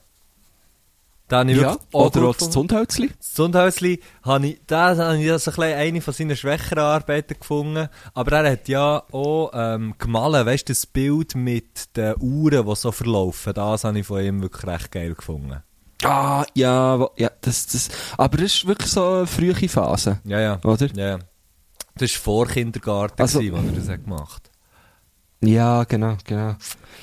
Ich Ja, oder auch das. Zundhölzli. Das Zundhäusli habe ich, da habe ich so ein bisschen eine von seinen schwächeren Arbeiten gefunden. Aber er hat ja auch, ähm, gemalt, weißt du, das Bild mit den Uhren, die so verlaufen. Das habe ich von ihm wirklich recht geil gefunden. Ah, ja, ja, das, das, aber das ist wirklich so eine frühe Phase. Ja, ja. Oder? Ja, ja. Das war vor Kindergarten, Also- gewesen, als er das hat gemacht Ja, genau, genau.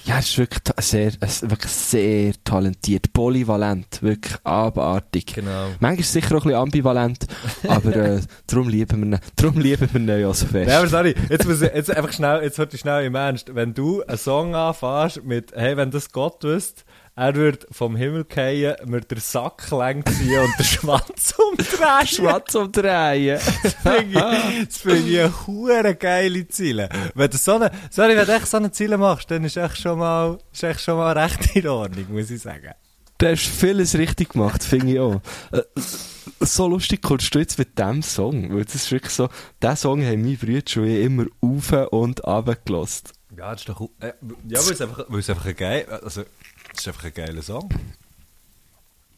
Ja, er ist wirklich sehr, ist wirklich sehr talentiert, polyvalent, wirklich abartig. Genau. Manchmal ist er sicher auch ein bisschen ambivalent, aber äh, darum lieben wir ihn, darum lieben wir ihn ja so fest. Ja, aber sorry, jetzt, muss ich, jetzt einfach schnell, jetzt hört ich schnell im Ernst. Wenn du einen Song anfährst mit, hey, wenn das Gott wüsste, er würde vom Himmel fallen, mir den Sack lang ziehen und den Schwanz umdrehen. Schwarz umdrehen. Das finde ich, das eine geile Ziele. Wenn du so eine, sorry, wenn du echt so eine Ziele machst, dann ist echt schon mal, ist echt schon mal recht in Ordnung, muss ich sagen. Du hast vieles richtig gemacht, finde ich auch. Äh, so lustig kommst du jetzt mit diesem Song, weil das ist wirklich so, diesen Song haben meine Brüder schon immer auf und runter gelassen. Ja, das ist doch, äh, ja, weil es einfach, weil es einfach ein geil, also, Das ist einfach ein geiler Song.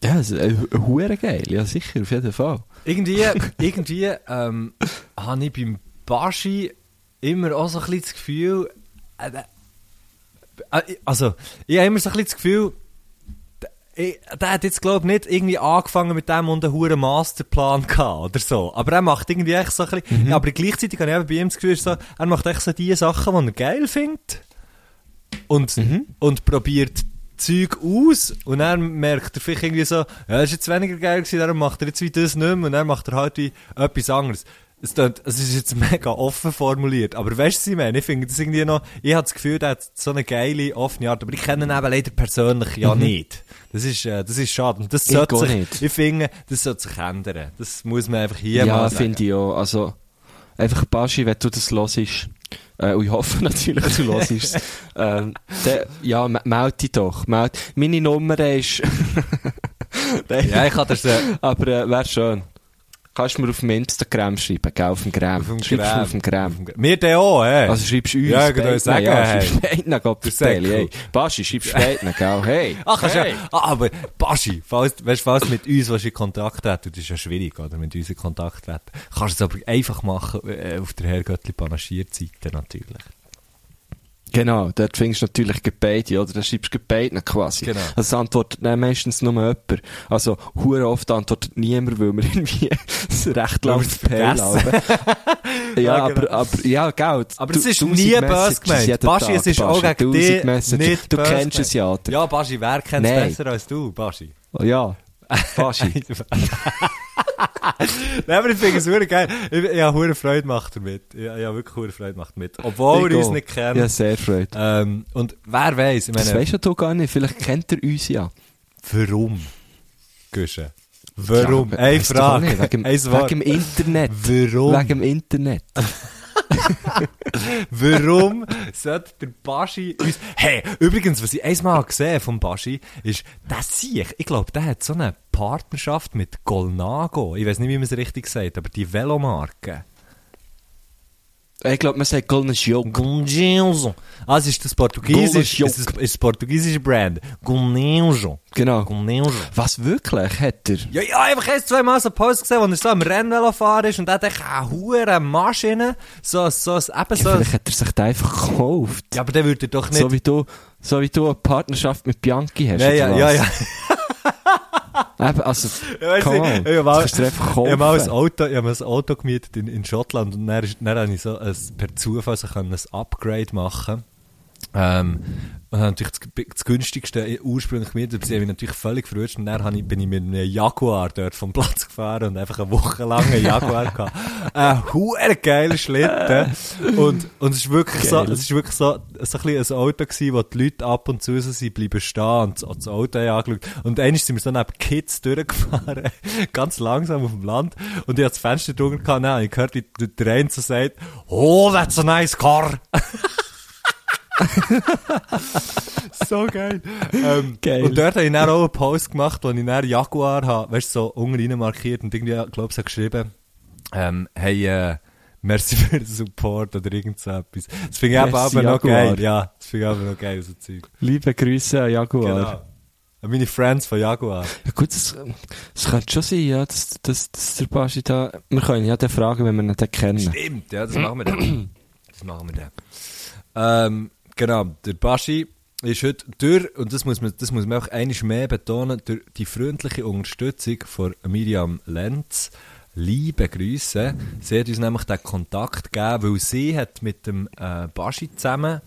Ja, es ist äh, hure geil. Ja, sicher, auf jeden Fall. Irgendwie, irgendwie ähm, habe ich beim Baschi immer auch so ein bisschen das Gefühl, äh, äh, also, ich habe immer so ein bisschen das Gefühl, der, ich- der hat jetzt, glaube ich, nicht irgendwie angefangen mit dem und einen hohen Masterplan gehabt oder so. Aber er macht irgendwie echt so ein bisschen, ja, aber gleichzeitig habe ich eben bei ihm das Gefühl, so, er macht echt so die Sachen, die er geil findet und, und probiert Zeug aus und dann merkt er vielleicht irgendwie so, ja, das ist jetzt weniger geil gewesen, darum macht er jetzt wie das nicht mehr und dann macht er halt wie etwas anderes. Es, klingt, es ist jetzt mega offen formuliert, aber weißt du, was ich meine? Ich finde das irgendwie noch, ich habe das Gefühl, der hat so eine geile, offene Art, aber ich kenne ihn eben leider persönlich ja nicht. Das ist, äh, das ist schade und das Ich sollte sich, nicht. ich finde, das sollte sich ändern. Das muss man einfach hier Ja, mal sagen. finde ich auch. Also, einfach Baschi, wenn du das hörst, äh, und ich hoffe natürlich, du hörst ähm, der, ja, me- meld dich doch. Meld. Meine Nummer ist... Ja, ich kann das, aber äh, wäre schön. Kannst du mir auf dem Instagram schreiben, gell, auf dem Gram. Auf dem Schreibst du Gram. auf dem Gram. wir den auch, hä? Also schreibst du uns. Ja, ich würde sagen, ja, hey. schreibst beiden, Gott, hey. Baschi, schreibst beiden, gell, hey. Ach, hey. ja, ah, aber Baschi, falls, weißt, falls du mit uns willst in Kontakt treten, das ist ja schwierig, oder, mit uns in Kontakt treten, kannst du es aber einfach machen, äh, auf der Herrgöttli Panaschiert-Seite natürlich. Genau, dort findest du natürlich beide, oder? Da schreibst du beiden quasi. Genau. Also es antwortet dann meistens nur jemand. Also, hure oft antwortet niemand, weil wir irgendwie recht vergessen. laufen. ja, Ja, genau. aber, aber, ja, gell. Aber du- es ist 1000 nie böse gemeint. Baschi, Tag, es ist auch gegen 1000 dich nicht Du kennst es ja, oder? Ja, Baschi, wer kennt es besser als du, Baschi? Ja. Baschi. Nein, aber ich finde es wirklich geil. Ich, ich habe hure Freude gemacht damit. Ich, ich habe wirklich hure Freude gemacht damit. Obwohl Ich uns nicht kennen. Ja, sehr freut. Ähm, und wer weiß, ich Das meine, weisst ja du gar nicht. Vielleicht kennt er uns ja. warum? Gusche. Warum? Ja, Eine Frage. nicht. Wegen, wegen dem Internet. Warum? Wegen dem Internet. Warum sollte der Baschi uns... Hey, übrigens, was ich einmal gesehen vom Baschi, ist, der Sieg, ich glaube, der hat so eine Partnerschaft mit Golnago. Ich weiß nicht, wie man es richtig sagt, aber die Velomarke. Ich glaube, man sagt Golden Joke. Gongelso. Ah, es ist das Portugiesisch, Golnago. es ist, es ist das portugiesische Brand. Gongelso. Genau. Gongelso. Was wirklich hat er? Ja, ja, einfach erst zweimal so Post gesehen, wo er so am Rennvelo fahren ist und der hat echt eine hure Maschine, so, so, so, eben so. Vielleicht hat er sich den einfach gekauft. Ja, aber der würde doch nicht... So wie du, so wie du eine Partnerschaft mit Bianchi hast. ja, ja, ja, ja. Eben, also, weißt come on. ich Das habe mal ein. Auto, ich habe mal ein Auto gemietet in, in Schottland und dann, ist- dann habe ich so ein, per Zufall so ein Upgrade machen ähm, und habe natürlich das, das günstigste ursprünglich gemietet, aber sie haben mich natürlich völlig verwirrt und dann ich, bin ich mit einem Jaguar dort vom Platz gefahren und einfach eine Woche lang einen Jaguar gehabt. Ein huere geiler Schlitten und, und es ist wirklich so, Geil. es ist wirklich so, so ein, bisschen ein Auto gewesen, wo die Leute ab und zu so sind bleiben stehen und das, das Auto angeschaut. Und einmal sind wir so neben Kids durchgefahren, ganz langsam auf dem Land. Und ich habe das Fenster drunter gehabt, und ich gehört, wie der, eine so sagt, oh, that's a nice car. so geil. Ähm, Geil. Und dort habe ich dann auch einen Post gemacht, wo ich dann Jaguar habe, weißt du, so unten markiert und irgendwie, glaube ich, geschrieben, ähm, hey, äh, merci für den Support oder irgend so etwas. Das finde ich Merci, aber noch geil. Ja, das finde ich aber noch geil, so Zeug. Liebe Grüße an Jaguar. Genau. An Meine Friends von Jaguar. Ja, gut, das, das könnte schon sein, ja, dass, dass, dass der Baschi da, wir können ja den fragen, wenn wir ihn dann kennen. Stimmt, ja, das machen wir dann. Das machen wir dann. Ähm, genau, der Baschi ist heute durch, und das muss man, das muss man auch einiges mehr betonen, durch die freundliche Unterstützung von Miriam Lenz. Liebe Grüße. Sie hat uns nämlich den Kontakt gegeben, weil sie hat mit dem äh, Baschi zusammen,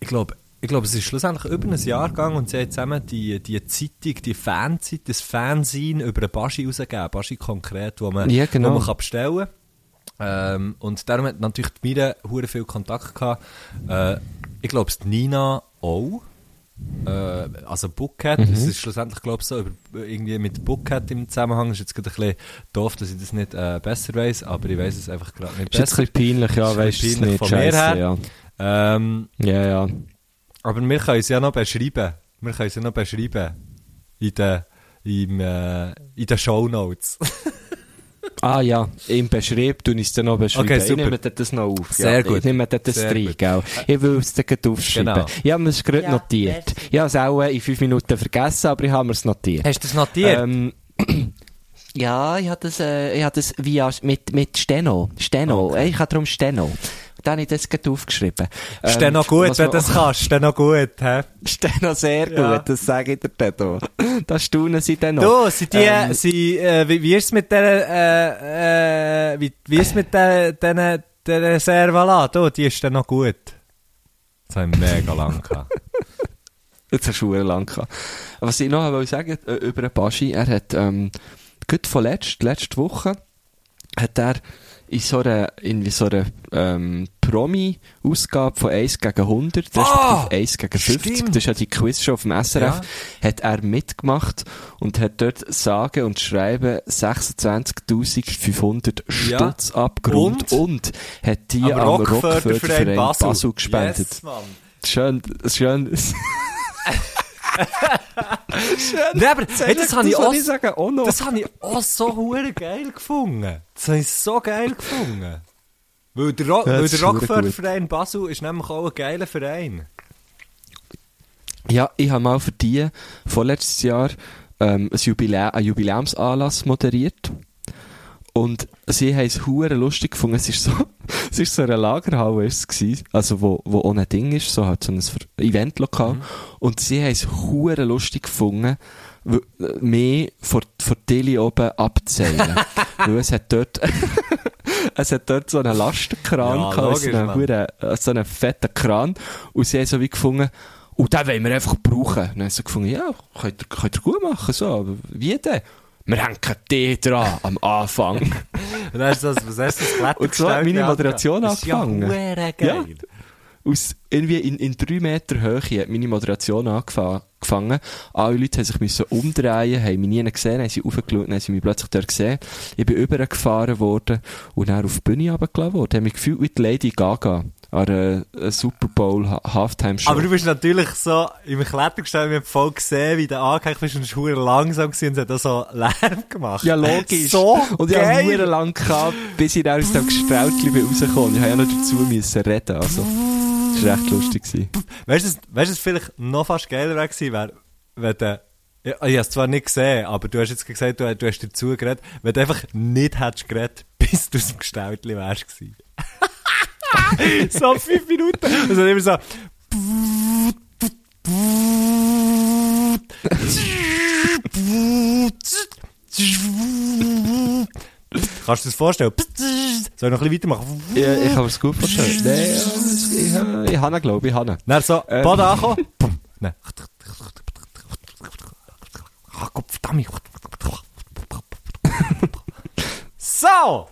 ich glaube, ich glaube, es ist schlussendlich über ein Jahr gegangen und sie hat zusammen die, die Zeitung, die Fanzeit, das Fanzine über den Baschi rausgegeben. Baschi konkret, wo man, Ja, genau. wo man kann bestellen kann. Ähm, und darum hat natürlich Mira hure viel Kontakt gehabt. Äh, ich glaube, Nina auch. Äh, also Bookcat, Mhm. das ist schlussendlich, glaube ich, so irgendwie mit Bookcat im Zusammenhang. Ist jetzt gerade ein bisschen doof, dass ich das nicht äh, besser weiß, aber ich weiß es einfach gerade nicht Ist jetzt besser. ein bisschen peinlich, ja, Ist weißt du nicht, von mir scheisse, her. ja. Ähm, Ja, ja. aber wir können es ja noch beschreiben. Wir können es ja noch beschreiben. In den, im, äh, in den Shownotes. Ah ja, im Beschrieb ich es dann noch beschreiben. Okay, super. Ich nehme das noch auf. Sehr ja. gut. Ich nehme das Sehr rein, gell. Ich will es dann gleich aufschreiben. Genau. Ich habe mir es gerade Ja, notiert. merci. Ich habe es auch in fünf Minuten vergessen, aber ich habe mir es notiert. Hast du das notiert? Ähm, ja, ich habe das, äh, ich habe das via, mit, mit Steno. Steno. Ich habe darum Steno. Da habe ich das gerade aufgeschrieben. Ähm, Steh noch gut, wenn du das kannst. Steh noch gut, hä? Steno sehr gut, Ja. das sage ich dir dann hier. Da staunen sie dann noch. Du, sind die, Ähm, sie, äh, wie, wie ist es mit der, äh, äh, wie, wie ist es mit der, der, der Servala? Du, die ist dann noch gut. Das haben wir mega lang gehabt. Das hast du lang gehabt. Was ich noch wollte sagen äh, über den Baschi, er hat, ähm, gut von letzt, letzte Woche, hat er in so einer, in so einer, ähm, Promi-Ausgabe von 1 gegen 100, Ah, respektive 1 gegen 50, stimmt. das ist ja die Quizshow auf dem SRF, Ja. hat er mitgemacht und hat dort sage und schreiben 26.500 Ja. Stutz abgerundet Und? und, hat die Am am, Rockförderverein Basel. Basel, gespendet. Yes, Mann. Schön, schön. Nee, aber, hey, das habe ich auch, sagen, das habe ich auch so geil gefunden. Das habe ich so geil gefunden. Weil der, Rock, Ja, der Rockförderverein Basel ist nämlich auch ein geiler Verein. Ja, ich habe mal für die vorletztes Jahr ähm, ein Jubilä einen Jubiläumsanlass moderiert. Und sie haben es hure lustig gefunden. Es ist so, es ist so eine Lagerhalle ist es gewesen, also wo, wo ohne Ding ist, so halt so ein Eventlokal. Und sie haben es hure lustig gefunden, äh, mehr vor, vor Tilly oben abzählen. Weil es hat dort, es hat dort so einen Lastenkran Ja, gehabt, so einen, Mann. hure- äh, so einen fetten Kran. Und sie haben so wie gefunden, und den wollen wir einfach brauchen. Dann haben sie gefunden, ja, könnt ihr, könnt ihr gut machen, so, aber wie denn? Wir hängen D dran am Anfang. Und dann hast du das, was hast du das Kletter Und so hat meine Moderation angefangen. Ja, geil. Aus, irgendwie in, in drei Meter Höhe hat meine Moderation angefangen. Alle Leute haben sich müssen umdrehen, haben mich nie gesehen, haben sie aufgeschaut, haben sie mich plötzlich dort gesehen. Ich bin übergefahren worden und dann auf die Bühne runtergelassen worden. Ich habe mich gefühlt wie die Lady Gaga an einer äh, Super Bowl Ha- Halftime Show. Aber du bist natürlich so im Klettergestell, wir haben voll gesehen, wie du angehängt bist und verdammt langsam gewesen und hat auch so Lärm gemacht. Ja, logisch. So und ich habe geil. sehr lang gehabt, bis ich dann aus dem bin rausgekommen. Ich habe ja noch dazu müssen reden, also. Das war recht lustig. gewesen. Weißt du, was- vielleicht noch fast geiler wäre gewesen, wäre, wenn du, ja, ich habe es zwar nicht gesehen, aber du hast jetzt gesagt, du, du hast dazu geredet, wenn du einfach nicht hättest geredet, bis du aus dem Gestäutchen wärst gewesen. so fünf Minuten. Also immer so, Kannst du dir das vorstellen? Soll ich noch ein bisschen weitermachen? Ja, ich mir das gut vorstellen. Nein, ja, das- ich, habe- ich habe ihn, glaube ich, ich habe ihn. Dann so, Ähm. Boden ankommen. Nein. Ah, Gott, verdammt. So!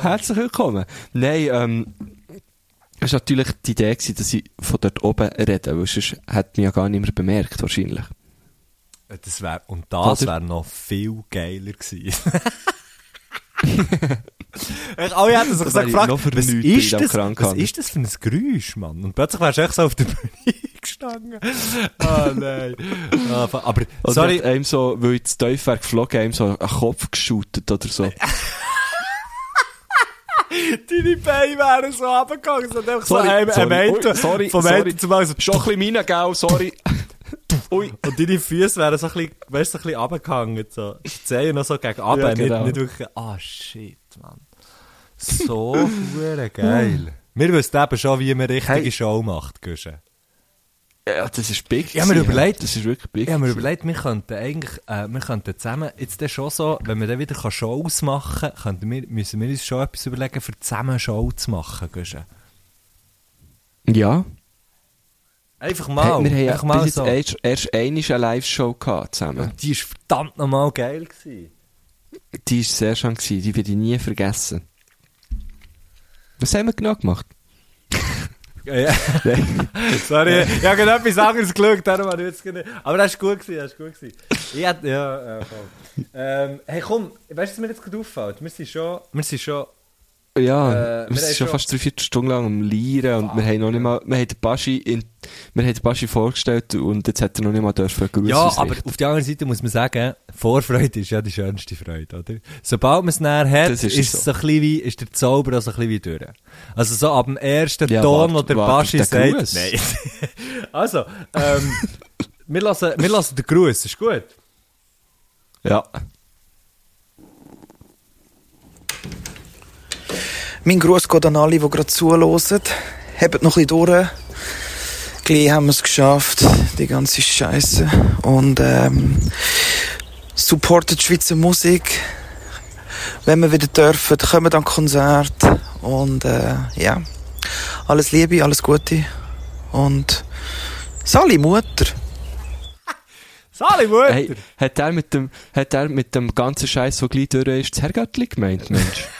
Herzlich willkommen. Nein, ähm, es war natürlich die Idee, dass ich von dort oben rede, weil sonst hat mich ja gar niemand bemerkt, wahrscheinlich. Das wär, und das wäre noch viel geiler gewesen. Alle hätten sich so wäre ich gefragt, was ist, das, was ist das für ein Geräusch, Mann? Und plötzlich wärst du echt so auf der Bühne gestanden. Ah, nein. Ah, fa- aber, Oder sorry, hat einem so, weil ich das Teufel geflogen einem so einen Kopf geschootet oder so. deine Beine wären so runtergegangen. Einfach Sorry, so ein sorry. Meter, Ui, sorry, vom sorry. Meter zum anderen so, Schon ein bisschen meine, gell, sorry. Ui. Und deine Füße wären so ein bisschen, weißt du, so ein bisschen runtergehangen. So. Die Zehen noch so gegen runter, Ja, genau. nicht, nicht wirklich, ah, shit, Mann. So hure geil. Wir wissen eben schon, wie man richtige Hey. Show macht, Guschen. Ja, das ist big. Habe mir überlegt- ja. Das ist wirklich big. Habe mir überlegt, wir könnten eigentlich, äh, wir könnten zusammen, jetzt dann schon so, wenn wir dann wieder Shows machen können, wir, müssen wir uns schon etwas überlegen, für zusammen Show zu machen, Guschen. Ja. Einfach Hey, mal, wir haben mal so. erst, erst einmal eine Live-Show zusammen. Die ist verdammt nochmal geil gewesen. Die war sehr schön, gewesen. die werde ich nie vergessen. Was haben wir genau gemacht? Ja, ja. Sorry, ich habe gerade etwas anderes geschaut, darum habe ich jetzt nicht. Aber das war gut, gewesen, das war gut. Gewesen. Ich hätte, ja, ja, voll. ähm, Hey, komm, weißt du, was mir jetzt gerade auffällt? Wir sind schon, wir sind schon Ja, Äh, wir sind schon fast drei, vier Stunden lang am Lieren und wir haben noch nicht mal, wir haben Baschi in, wir haben Baschi vorgestellt und jetzt hat er noch nicht mal dürfen Gruß Ja, aber auf der anderen Seite muss man sagen, Vorfreude ist ja die schönste Freude, oder? Sobald man es näher hat, Das ist, ist es so. so ein bisschen wie, ist der Zauber auch so ein bisschen wie durch. Also so ab dem ersten Ja, Ton, warte- wo der warte Baschi den sagt, Gruß. nein. also, ähm, wir lassen, wir lassen den Gruß, ist gut. Ja. Mein Gruß geht an alle, die gerade zuhören. Habt noch ein bisschen durch. Gleich haben wir es geschafft, die ganze Scheiße. Und ähm, supportet die Schweizer Musik. Wenn wir wieder dürfen, kommen an Konzert. Und äh, ja, alles Liebe, alles Gute. Und Sali Mutter. Sali Mutter! Hey, hat er mit dem, hat er mit dem ganzen Scheiß, der gleich durch ist, das Herrgöttli gemeint, Mensch?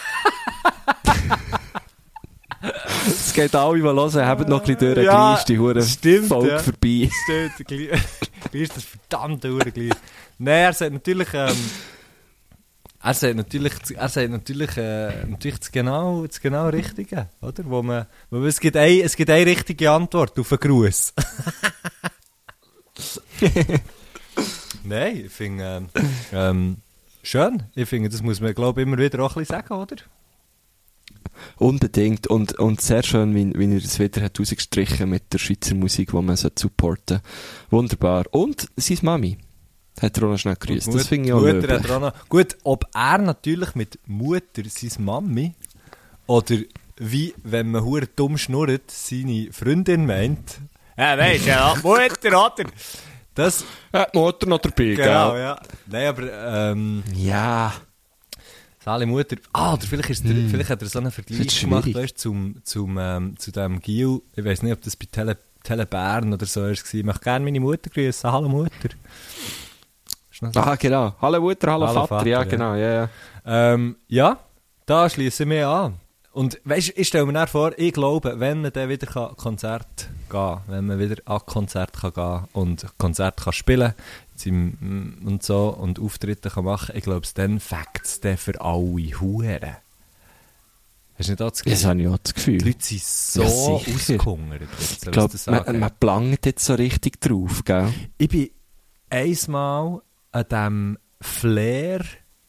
Es geht alle, die hören, haben noch ein bisschen durch, Ja, gleich die Hure stimmt, Folge ja. vorbei. Stimmt, gleich ist das verdammte Uhr gleich. Nein, er sagt natürlich, ähm, er sagt natürlich, er sagt natürlich, äh, natürlich das genau, das genau Richtige, oder? Wo man, wo es gibt ein, es gibt eine richtige Antwort auf einen Gruß. Nein, ich finde, ähm, ähm, schön. Ich finde, das muss man, glaube ich, immer wieder auch ein bisschen sagen, oder? Unbedingt. Und, und sehr schön, wie, wie er es wieder hat rausgestrichen mit der Schweizer Musik, die man sollte supporten Wunderbar. Und seine Mami hat er auch noch schnell grüßt. Und Das finde ich auch Mutter hat er auch noch. Gut, ob er natürlich mit Mutter, seine Mami, oder wie, wenn man hure dumm schnurrt, seine Freundin meint. Ja, weisst ja, Mutter, oder? Das, Hat die Mutter noch dabei, genau, gell? ja. Nein, aber, ähm, Ja. Sali Mutter, ah, oder vielleicht, ist der, Hm. vielleicht hat er so einen Vergleich gemacht, weißt, zum, zum, ähm, zu dem Gil. Ich weiß nicht, ob das bei Tele, Tele Bern oder so war. Ich möchte gerne meine Mutter grüßen. Hallo Mutter. So- Ah, genau. Hallo Mutter, hallo, Hallo Vater. Vater, Ja, ja. genau, ja, ja. Ähm, ja, da schließe ich mich an. Und weißt, ich stelle mir dann vor, ich glaube, wenn man dann wieder kann Konzert gehen kann, wenn man wieder an Konzert kann gehen und Konzert kann spielen im, und so und Auftritte kann machen, ich glaube, dann fängt es dann für alle Huren. Hast du nicht das Das Gefühl? habe ich auch das Gefühl. Die Leute sind so Ja, ausgehungert. jetzt, ich glaube, das man, man plangt jetzt so richtig drauf, gell? Ich bin einmal an dem Flair,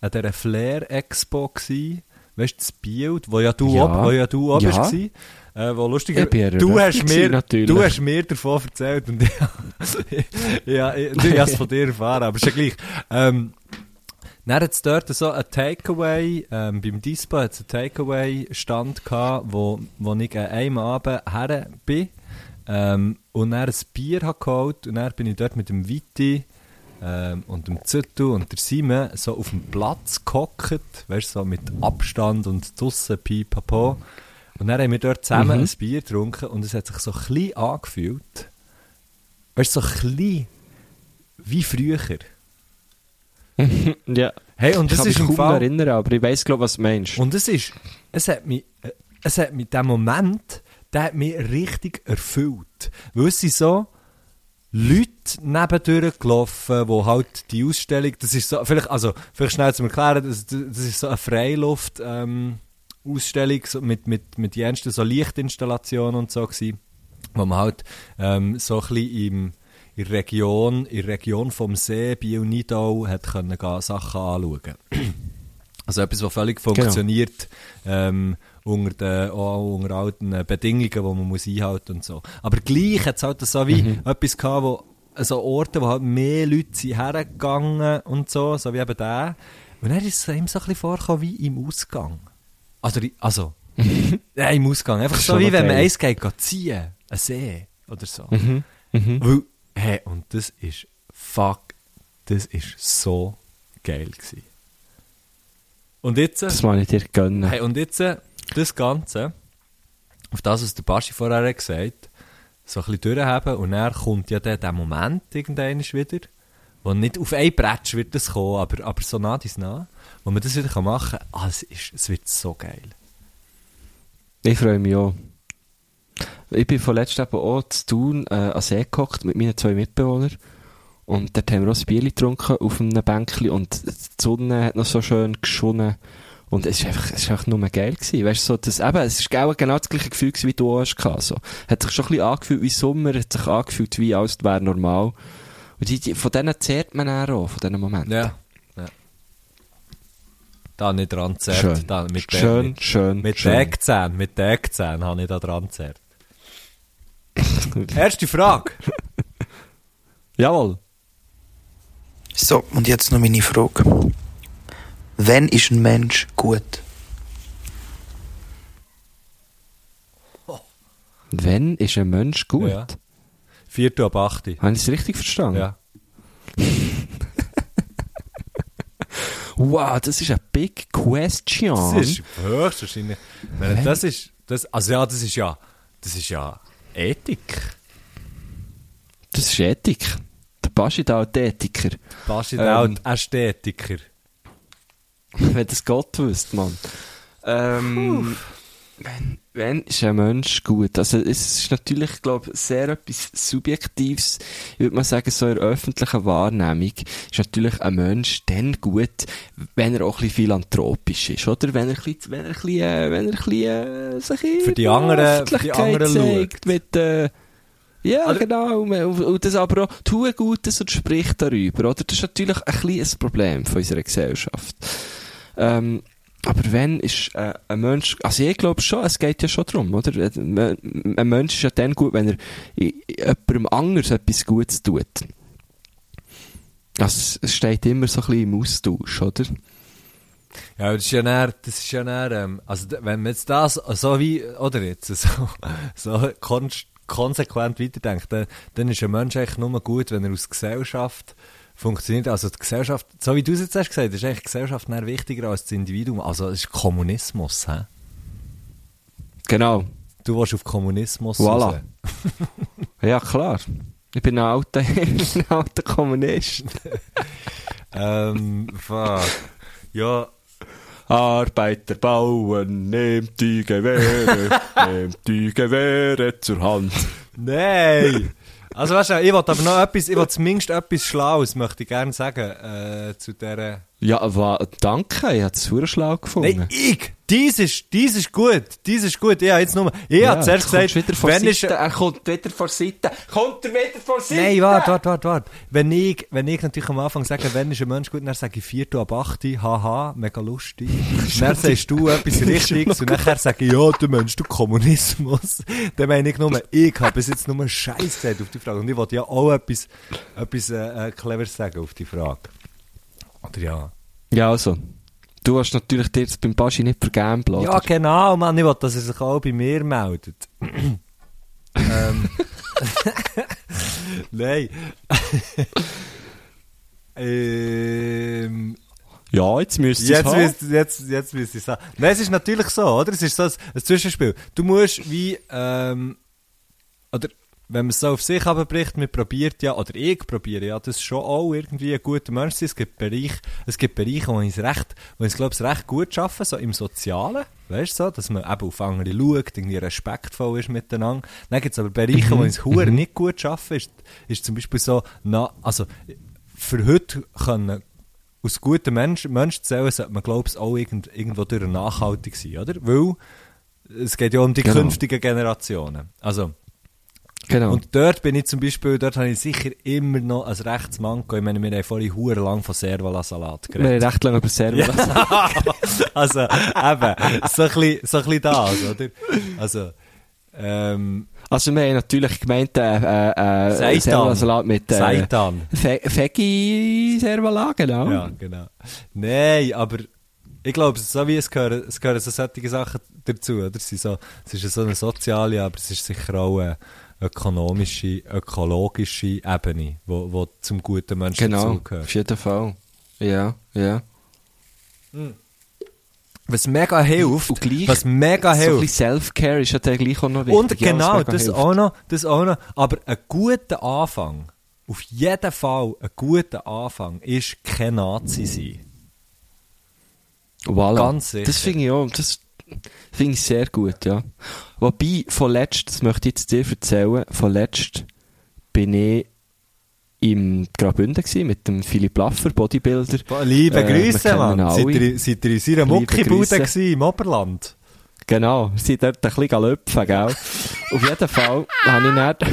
an dieser Flair-Expo gsi. Weißt du, das Bild, wo ja du Ja. auch, wo ja du auch Ja. gsi. Äh, wo lustig Ich bin du hast mir, natürlich. du hast mir davon erzählt und ich, ja, ich, du hast es von dir erfahren, aber ist ja gleich. Ähm, dann hat es dort so ein Takeaway, ähm, beim Dispo hat es einen Takeaway-Stand gehabt, wo, wo ich an einem Abend her bin ähm, und dann ein Bier habe geholt und dann bin ich dort mit dem Viti ähm, und dem Züttu und der Simon so auf dem Platz gehockt, weißt so mit Abstand und draussen pipapo. Und dann haben wir dort zusammen Mhm. ein Bier getrunken und es hat sich so ein bisschen angefühlt, weißt du, so ein bisschen wie früher. ja. Hey, und Ich das kann ist mich im kaum erinnern, aber ich weiss, glaube was du meinst. Und es ist, es hat mich, es hat mich, der Moment, der hat mich richtig erfüllt. Weil es sind so Leute nebendurch gelaufen, wo halt die Ausstellung, das ist so, vielleicht, also, vielleicht schnell zu erklären, das, das ist so eine Freiluft, ähm, Ausstellung mit, mit, mit den ersten so Lichtinstallationen und so gewesen, wo man halt, ähm, so ein bisschen im, in der Region, in der Region vom See, Biel-Nidau, hat können gehen, Sachen anschauen. Also etwas, was völlig funktioniert, ähm, unter, den, auch unter all den Bedingungen, die man muss einhalten und so. Aber gleich hat es halt so wie etwas gehabt, wo, so Orte, wo halt mehr Leute sind hergegangen und so, so wie eben der. Und dann ist es ihm so ein bisschen vorgekommen wie im Ausgang. Also, also, ja, im Ausgang. Einfach so wie wenn man eins geht, geht ziehen. Ein See oder so. Mhm. Mhm. Weil, hey, und das ist, fuck, das ist so geil gewesen. Und jetzt, Das kann ich dir gönnen. hey, und jetzt, das Ganze, auf das, was der Baschi vorher hat gesagt so ein bisschen durchhaben und dann kommt ja dann der Moment irgendwann wieder, wo nicht auf ein Bretsch wird das kommen, aber, aber so nah dies nah, wo man das wieder machen kann, ah, es, ist, es wird so geil. Ich freue mich auch. Ich bin von letztem eben auch zu Thun äh, an See gehockt mit meinen zwei Mitbewohnern. Und dort haben wir auch ein Bier getrunken auf einem Bänkchen und die Sonne hat noch so schön geschonnen. Und es ist einfach, einfach nur geil gewesen. Weißt du, so, das, eben, es auch genau das gleiche Gefühl gewesen, wie du hast gehabt, so. Hat sich schon ein bisschen angefühlt wie Sommer, hat sich angefühlt wie alles wäre normal. Und die, die, von denen zehrt man dann auch, von diesen Momenten. Ja. ja. Da nicht dran zerrt. Schön. Da, mit der- schön, mit, schön, mit. Deckzähnen, mit Deckzähnen habe ich da dran zerrt. Erste Frage. Jawohl. So, und jetzt noch meine Frage. Wann ist ein Mensch gut? Wenn ist ein Mensch gut? Ja. Vierte ab achte. Habe ich es richtig verstanden? Ja. Wow, das ist eine big question. Das ist höchstwahrscheinlich. Wenn das ist, das, also ja, das ist ja, das ist ja Ethik. Das ist Ethik. Der Baschi da der Ethiker. Passt Ähm. auch die Ästhetiker. Wenn das Gott wüsste, Mann. Ähm, wenn, wenn ist ein Mensch gut? Also, es ist natürlich, glaube ich, sehr etwas Subjektives. Ich würde mal sagen, so in der öffentlichen Wahrnehmung ist natürlich ein Mensch dann gut, wenn er auch ein bisschen philanthropisch ist, oder? Wenn er ein bisschen, wenn er ein bisschen, äh, wenn er ein bisschen, äh, sich Für die der anderen- für die anderen zeigt, mit, äh, ja, Also- genau. Und das aber auch tun Gutes und spricht darüber, oder? Das ist natürlich ein kleines Problem von unserer Gesellschaft. Ähm, aber wenn ist äh, ein Mensch, also ich glaube schon, es geht ja schon darum, oder? Ein ein Mensch ist ja dann gut, wenn er jemandem anders etwas Gutes tut. Also es steht immer so ein bisschen im Austausch, oder? Ja, das ist ja näher, das ist ja näher, ähm, also wenn man jetzt das so wie, oder jetzt, so, so kon konsequent weiterdenkt, dann, dann ist ein Mensch eigentlich nur gut, wenn er aus Gesellschaft funktioniert. Also die Gesellschaft, so wie du es jetzt hast gesagt, ist eigentlich die Gesellschaft näher wichtiger als das Individuum. Also es ist Kommunismus, hä? Genau. Du willst auf Kommunismus Voilà. Ja, klar. Ich bin ein alter, ein alter Kommunist. Ähm, fuck. Ja, Arbeiter bauen, nehmt die Gewehre, nehmt die Gewehre zur Hand. Nein! Also weißt du, ich wollte aber noch etwas, ich wollte zumindest etwas Schlaues, möchte ich gerne sagen, äh, zu dieser... Ja, aber danke, ich habe es schlau gefunden. Nein, ich! Dies ist, dies ist gut, dies ist gut, ich habe jetzt nur, ich Ja, habe zuerst gesagt, wenn ist... er kommt wieder von Seite, kommt er wieder von Seite? Nein, warte, warte, warte, warte. Wenn ich, wenn ich natürlich am Anfang sage, wenn ist ein Mensch gut, dann sage ich 4 ab 8, haha, mega lustig. dann sagst du etwas Richtiges und nachher sage ich, ja, du Mensch, du Kommunismus. Dann meine ich nur, ich habe bis jetzt nur Scheiß gesagt auf die Frage. Und ich wollte ja auch etwas, etwas äh, äh, Cleveres sagen auf die Frage. Oder ja. Ja, also. Du hast natürlich dir jetzt beim Baschi nicht vergeben, Ja, genau, Mann, ich will, dass er sich auch bei mir meldet. ähm. Nein. ähm. ja, jetzt müsst ihr Jetzt, es haben. müsst, jetzt, jetzt müsste ich sagen. Nein, es ist natürlich so, oder? Es ist so ein, ein Zwischenspiel. Du musst wie, ähm, oder, wenn man es so auf sich abbricht, man probiert ja, oder ich probiere ja, das schon auch irgendwie ein guter Mensch zu sein. Es gibt Bereiche, es gibt Bereiche, wo ich es recht, wo ich es, glaube ich, recht gut schaffe, so im Sozialen. Weißt du, so, dass man eben auf andere schaut, irgendwie respektvoll ist miteinander. Dann gibt es aber Bereiche, wo ich es hure nicht gut schaffe, ist, ist zum Beispiel so, na, also, für heute können aus guten Mensch, Menschen zu zählen, sollte man, glaube ich, auch irgend, irgendwo durch nachhaltig sein, oder? Weil es geht ja um die Genau. künftigen Generationen. Also, Genau. und dort bin ich zum Beispiel, dort habe ich sicher immer noch als Rechtsmanko, ich meine, wir haben vorhin hure lang von Servala-Salat wir geredet. haben recht lange über Server. also, eben, so ein bisschen, so ein bisschen das, oder? Also, ähm, Also, wir haben natürlich gemeint, äh, äh, äh, Seitan. Serversalat mit, äh, Seitan. Fe Fegi Servala, genau. Ja, genau. Nein, aber ich glaube, so wie es gehören, es gehören so solche Sachen dazu, oder? Es, sind so, es ist so eine soziale, aber es ist sicher auch eine ökonomische, ökologische Ebene, wo, wo zum guten Menschen Genau, dazugehört. auf jeden Fall. Ja, ja. Was mega hilft, Und gleich was mega So ein hilft. bisschen Self-Care ist ja dann gleich auch noch wichtig. Und Ja, genau, mega das hilft. auch noch, das auch noch. Aber ein guter Anfang, auf jeden Fall ein guter Anfang, ist kein Nazi sein. Voilà. Ganz sicher. Das finde ich auch, das finde ich sehr gut, ja. Wobei, von letzt, das möchte ich jetzt dir erzählen, von letzt bin ich im Graubünden gewesen, mit dem Philipp Laffer, Bodybuilder. Liebe Äh, Grüße, Mann. Seid ihr, seid ihr in seiner Muckibude im Oberland? Genau, sind dort ein bisschen galöpfen, gell? Auf jeden Fall habe ich dort,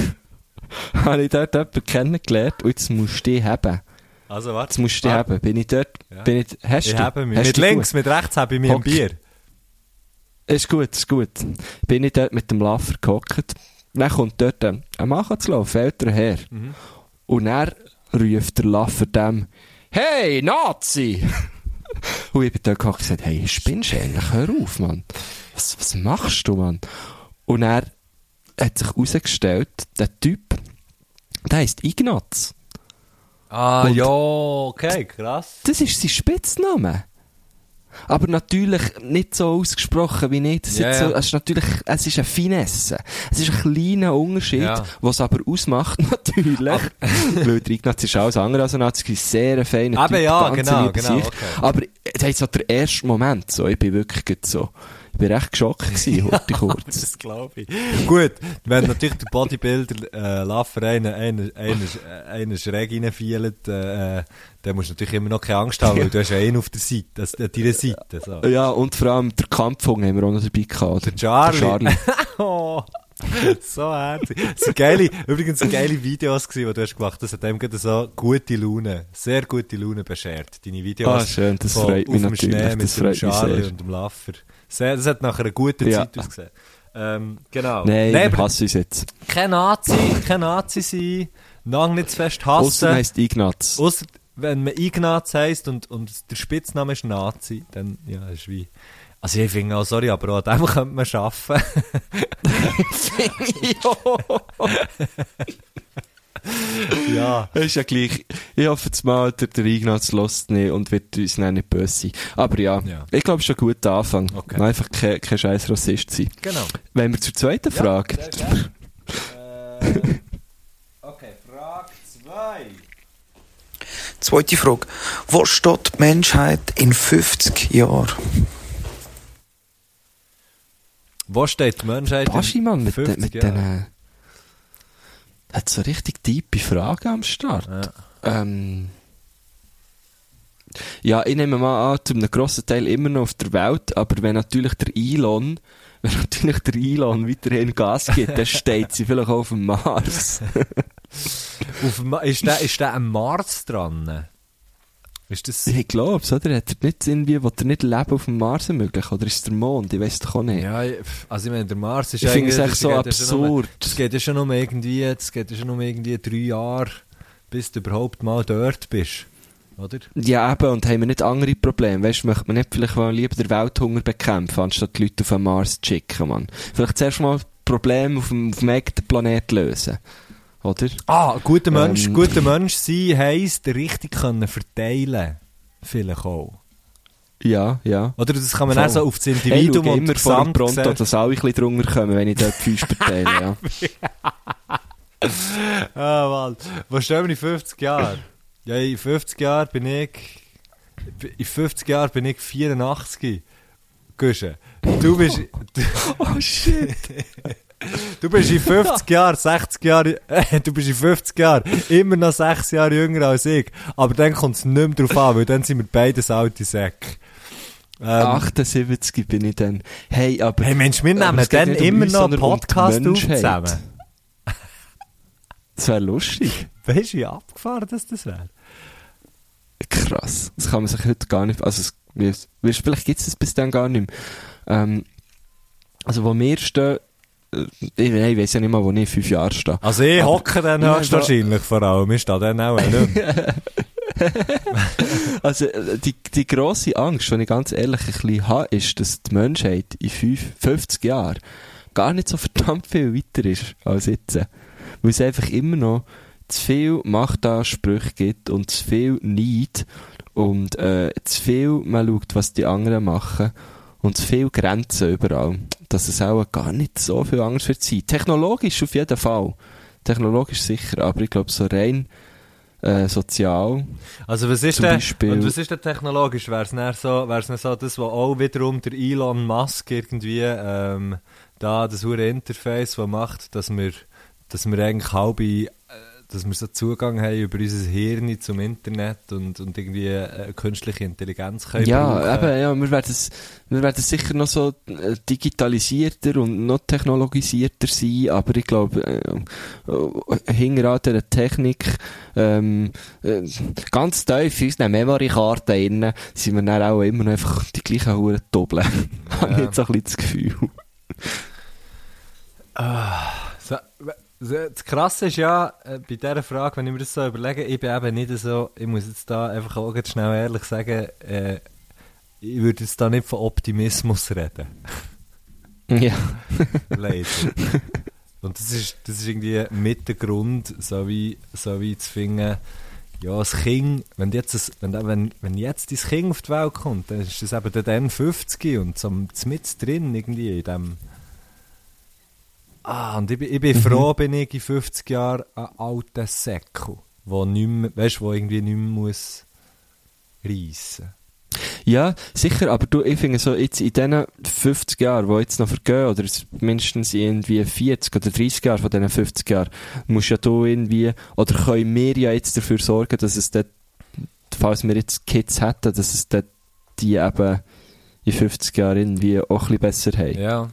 habe ich dort jemanden kennengelernt und jetzt musst du dich haben. Also, warte. Jetzt musst du dich Ah, haben. Bin ich dort, Ja. bin ich, hast Ich du? mich. Hast Mit du links, mit rechts habe ich mir ein. Bier. Ist gut, ist gut. Bin ich dort mit dem Laffer gehockt. Dann kommt dort ein Mann zu laufen, älter her. Mhm. Und er ruft der Laffer dem, Hey, Nazi! und ich bin dort gehockt und gesagt, hey, spinnst du eigentlich? Hör auf, Mann. Was, was machst du, Mann? Und er hat sich herausgestellt, der Typ, der heisst Ignaz. Ah, Und- ja, okay, krass. Das ist sein Spitzname. Aber natürlich nicht so ausgesprochen wie nicht. Ja, jetzt so, es ist natürlich, es ist eine Finesse. Es ist ein kleiner Unterschied, Ja. was aber ausmacht, natürlich. Weil der Ignaz ist alles andere als ein Nazi, sehr ein feiner Aber Typ, ja, genau, genau, okay. Aber es hat so der erste Moment, so, ich bin wirklich so, ich bin recht geschockt gewesen, heute kurz. Das glaube ich. Gut, wenn natürlich der Bodybuilder äh, Laffer einen, einen, einen, einen schräg reinfielt, äh, dann musst du natürlich immer noch keine Angst haben, weil du hast ja einen auf der Seite, also an deiner Seite. So. Ja, und vor allem der Kampfhund haben wir auch noch dabei gehabt. Der Charlie. Der Charlie. oh, so herzig. Das sind geile, übrigens geile Videos gewesen, die du hast gemacht. Das hat dem gerade so gute Laune, sehr gute Laune beschert. Deine Videos. Ah, schön, das freut mich natürlich, Schnee mit das dem Charlie und dem Laffer. Sehr, das hat nachher eine gute Ja. Zeit ausgesehen. Ähm, genau. Nein, Nein, hassen uns jetzt. kein Nazi, kein Nazi sein, lang nicht zu fest Ausser hassen. heisst Ignaz. Ausser, wenn man Ignaz heisst und, und der Spitzname ist Nazi, dann, ja, ist wie, also ich finde auch, sorry, aber auch an dem könnte man arbeiten. ja. Das ist ja gleich. Ich hoffe jetzt mal, der, der Ignaz lässt nicht und wird uns dann nicht böse sein. Aber ja, Ja. ich glaube, es ist ein guter Anfang. Okay. Einfach kein, kein scheiß Rassist sein. Genau. Wenn wir zur zweiten Frage. okay, Frage 2. Zweite Frage. Wo steht die Menschheit in 50 Jahren? Wo steht die Menschheit in Baschimann mit, den, 50 mit Jahren? den. Hat so richtig tiefe Fragen am Start. Ja. Ähm, ja, ich nehme mal an, zu einem grossen Teil immer noch auf der Welt, aber wenn natürlich der Elon, wenn natürlich der Elon weiterhin Gas gibt, dann steht sie vielleicht auch auf dem Mars. Auf ist, der, ist der am Mars dran? Ist das... ich glaube es, oder? Hat er nicht irgendwie, will er nicht Leben auf dem Mars ermöglichen? Oder ist der Mond? Ich weiß doch auch nicht. Ja, ich- also ich meine, der Mars ist ich finde es eigentlich- echt so absurd. Es geht ja schon um irgendwie, es geht ja schon um irgendwie drei Jahre, bis du überhaupt mal dort bist. Oder? Ja, eben, und haben wir nicht andere Probleme? Weißt du, möchte man nicht vielleicht mal lieber den Welthunger bekämpfen, anstatt die Leute auf den Mars zu schicken, Mann? Vielleicht zuerst mal Probleme auf dem, auf dem eigenen Planet lösen. Oder? Ah, guter Mensch, Ähm. guter Mensch sein heisst, richtig können verteilen. Vielleicht auch. Ja, ja. Oder das kann man Voll. auch so auf das Hey, Individuum schaue und immer vor dem Pronto, dass alle ein bisschen drunter kommen, wenn ich dort Fünf verteile, ja. Ah, Mann. Wo stehen wir in 50 Jahren? Ja, in 50 Jahren bin ich... In 50 Jahren bin ich 84. Gusche. Du bist... Du, Oh shit. du bist in 50 Jahren, 60 Jahre... Äh, du bist in 50 Jahren immer noch 6 Jahre jünger als ich. Aber dann kommt es nicht mehr drauf an, weil dann sind wir beide alte Säcke. Ähm, 78 bin ich dann. Hey, aber... hey Mensch, wir nehmen dann um immer uns, noch einen sondern um Podcast auf zusammen. Das wäre lustig. Weißt du, wie abgefahren das, das wäre? Krass. Das kann man sich heute gar nicht... Also, es, vielleicht gibt es das bis dann gar nicht mehr. Ähm, also, wo wir stehen... äh, Ich, ich weiß ja nicht mal, wo ich in fünf Jahren stehe. Also ich hocke dann höchstwahrscheinlich vor allem. Ich stehe dann auch nicht mehr. Also, die, die grosse Angst, die ich ganz ehrlich ein bisschen habe, ist, dass die Menschheit in fünf, 50 Jahren gar nicht so verdammt viel weiter ist als jetzt. Weil es einfach immer noch zu viel Machtansprüche gibt und zu viel Neid und äh, zu viel man schaut, was die anderen machen und zu viel Grenzen überall. Dass es auch gar nicht so viel Angst wird sein. Technologisch auf jeden Fall. Technologisch sicher, aber ich glaube so rein äh, sozial Also was ist denn, und was ist denn technologisch? Wäre es dann so, wär's so das, was auch wiederum der Elon Musk irgendwie ähm, da das hure Interface, was macht, dass wir, dass wir eigentlich halbe, äh, dass wir so Zugang haben über unser Hirn zum Internet und, und irgendwie äh, künstliche Intelligenz können Ja, brauchen. eben, ja, wir werden, es- wir werden sicher noch so äh, digitalisierter und noch technologisierter sein, aber ich glaube, äh, äh, hinter all dieser Technik, ähm, äh, ganz tief in unseren Memory-Karten innen, sind wir dann auch immer noch einfach die gleichen Huren doppeln. Habe ich Ja. jetzt ein bisschen das Gefühl. So, so, das Krasse ist ja, äh, bei dieser Frage, wenn ich mir das so überlege, ich bin eben nicht so, ich muss jetzt da einfach auch ganz schnell ehrlich sagen, äh, ich würde jetzt da nicht von Optimismus reden. Ja. Leider. Und das ist, das ist irgendwie mit der Grund, so wie, so wie zu finden, ja, das Kind, wenn jetzt, das, wenn, wenn, wenn jetzt dein Kind auf die Welt kommt, dann ist das eben dann 50 und so mit drin irgendwie in dem. Ah, und ich bin, ich bin froh, bin ich in 50 Jahren ein alter Säckel, wo nicht mehr, weißt, wo irgendwie nicht mehr muss reissen. Ja, sicher, aber du, ich finde so, jetzt in diesen 50 Jahren, die jetzt noch vergehen, oder es- mindestens irgendwie 40 oder 30 Jahre von diesen 50 Jahren, musst ja du irgendwie, oder können wir ja jetzt dafür sorgen, dass es dort, falls wir jetzt Kids hätten, dass es dort die eben in 50 Jahren irgendwie auch ein bisschen besser haben. Ja.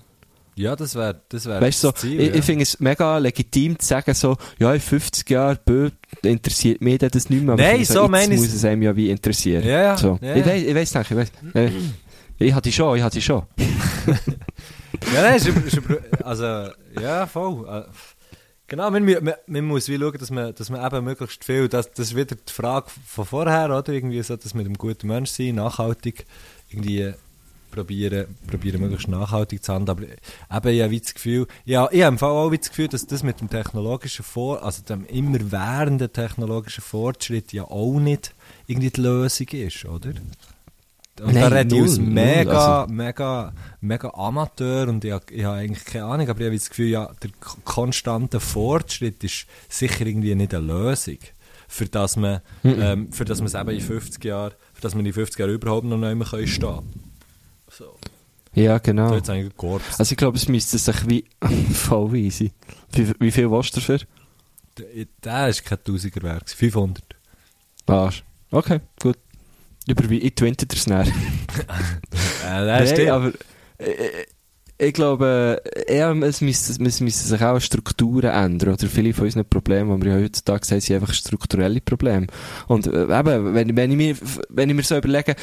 Ja, das wäre das wär Weißt du, so, das Ziel, ich, ja. ich finde es mega legitim zu sagen, so, ja, in 50 Jahren, bö, interessiert mich das nicht mehr, Nein, ich so jetzt meine ich's. muss es einem ja wie interessieren. Ja, ja. So. ja, Ich, ja. weiss, ich weiss nicht, ich. Äh, Ich hatte schon, ich hatte schon. Ja, nein, ist, ist, also, ja, voll. Äh, Genau, man, man, man muss wie schauen, dass man, dass man eben möglichst viel, das, das ist wieder die Frage von vorher, oder? Irgendwie so, dass mit einem guten Mensch sein, nachhaltig, irgendwie probieren, probieren möglichst nachhaltig zu handeln. Aber eben, ich habe das Gefühl, ja, ich habe im Fall auch das Gefühl, dass das mit dem technologischen Vor, also dem immer währenden technologischen Fortschritt ja auch nicht irgendwie die Lösung ist, oder? Und da Nein, rede ich aus mega, also- mega, mega Amateur und ich, hab- ich habe eigentlich keine Ahnung, aber ich habe das Gefühl, ja, der konstante Fortschritt ist sicher irgendwie nicht eine Lösung, für das man, ähm, für das man es eben in 50 Jahren, für das man in 50 Jahren überhaupt noch nicht mehr stehen So, Ja, genau. so jetzt eigentlich ein Korps. Also ich glaube, es müsste sich wie voll easy. Wie, wie viel willst du dafür? Der- ist kein Tausigerwerk, 500. Arsch. Okay, gut. Überwie ich twinte dir's näher. Äh, der. aber äh, ich glaube, eher, es müssen, es müssen sich auch Strukturen ändern. Oder viele von unseren Problemen, die wir ja heutzutage sehen, sind einfach strukturelle Probleme. Und äh, eben, wenn, wenn, ich mir, wenn ich mir so überlege,